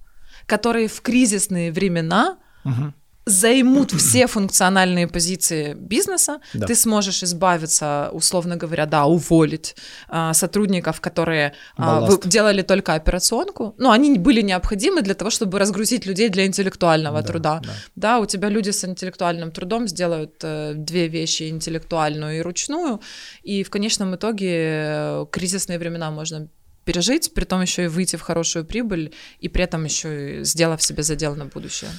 которые в кризисные времена Мгм. Займут все функциональные позиции бизнеса, Да. ты сможешь избавиться, условно говоря, да, уволить а, сотрудников, которые а, вы- делали только операционку. Ну, они были необходимы для того, чтобы разгрузить людей для интеллектуального Да, труда. да. Да, у тебя люди с интеллектуальным трудом сделают э, две вещи, интеллектуальную и ручную, и в конечном итоге э, кризисные времена можно пережить, при том еще и выйти в хорошую прибыль, и при этом еще и сделав себе задел на будущее.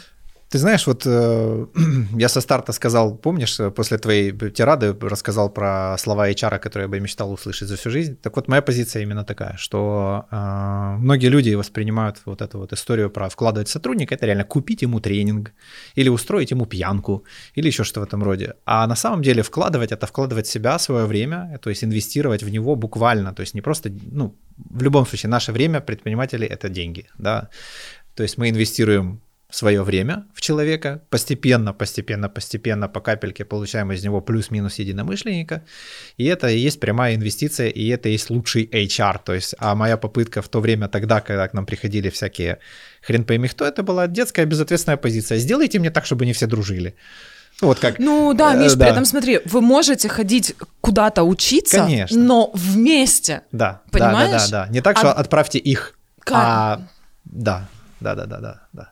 Ты знаешь, вот э, я со старта сказал, помнишь, э, после твоей тирады рассказал про слова HR, которые я бы мечтал услышать за всю жизнь. Так вот, моя позиция именно такая, что э, многие люди воспринимают вот эту вот историю про вкладывать сотрудника, это реально купить ему тренинг, или устроить ему пьянку, или еще что в этом роде. А на самом деле вкладывать это вкладывать себя, свое время, то есть инвестировать в него буквально, то есть не просто, ну, в любом случае, наше время предпринимателей это деньги, да. То есть мы инвестируем свое время в человека, постепенно, постепенно, постепенно, по капельке получаем из него плюс-минус единомышленника, и это и есть прямая инвестиция, и это и есть лучший HR, то есть, а моя попытка в то время тогда, когда к нам приходили всякие хрен пойми кто, это была детская безответственная позиция, сделайте мне так, чтобы не все дружили. Ну, вот как. Ну да, Миш, э, да. при этом смотри, вы можете ходить куда-то учиться, Конечно. но вместе. Да. Понимаешь? Да, да, да, да. Не так, что а... отправьте их. Как? А да, да, да, да, да, да.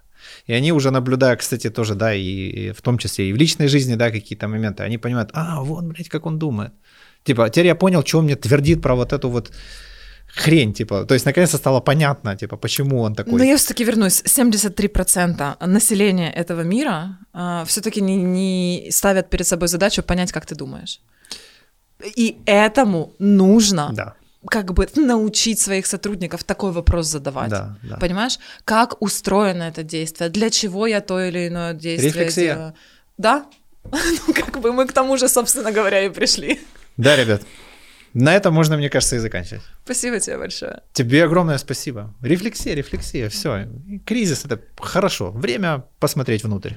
И они уже наблюдая, кстати, тоже, да, и, в том числе и в личной жизни, да, какие-то моменты, они понимают, а, вот, блядь, как он думает. Типа, теперь я понял, что он мне твердит про вот эту вот хрень, типа, то есть наконец-то стало понятно, типа, почему он такой. Но я все-таки вернусь, 73% населения этого мира э, все-таки не, не ставят перед собой задачу понять, как ты думаешь. И этому нужно да как бы научить своих сотрудников такой вопрос задавать. Да, да. Понимаешь? Как устроено это действие? Для чего я то или иное действие Рефлексия. делаю? Да? Ну, как бы мы к тому же, собственно говоря, и пришли. Да, ребят. На этом можно, мне кажется, и заканчивать. Спасибо тебе большое. Тебе огромное спасибо. Рефлексия, рефлексия, все. Кризис это хорошо. Время посмотреть внутрь.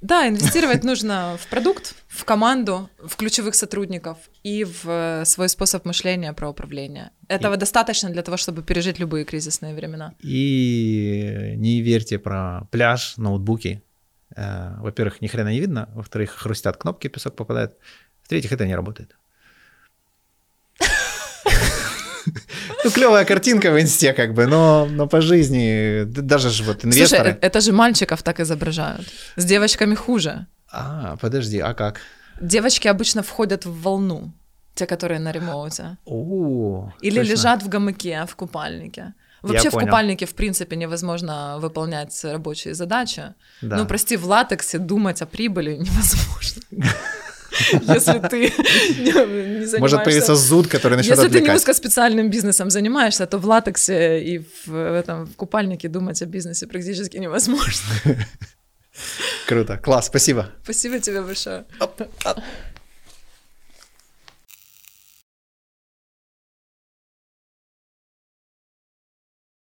Да, инвестировать нужно в продукт, в команду, в ключевых сотрудников и в э, свой способ мышления про управление. Этого и... достаточно для того, чтобы пережить любые кризисные времена. И не верьте про пляж, ноутбуки. Э, во-первых, ни хрена не видно. Во-вторых, хрустят кнопки, песок попадает. В-третьих, это не работает. Ну, клевая картинка в инсте, как бы, но, но по жизни, даже же вот инвесторы... Слушай, это же мальчиков так изображают. С девочками хуже. А, подожди, а как? Девочки обычно входят в волну, те, которые на ремоуте. О, Или точно. лежат в гамаке, в купальнике. Вообще Я в понял. купальнике, в принципе, невозможно выполнять рабочие задачи. Да. Ну, прости, в латексе думать о прибыли невозможно. если ты не занимаешься... Может появиться зуд, который начнет Если отвлекать. ты не узкоспециальным бизнесом занимаешься, то в латексе и в, этом, в купальнике думать о бизнесе практически невозможно. Круто, класс, спасибо. Спасибо тебе большое.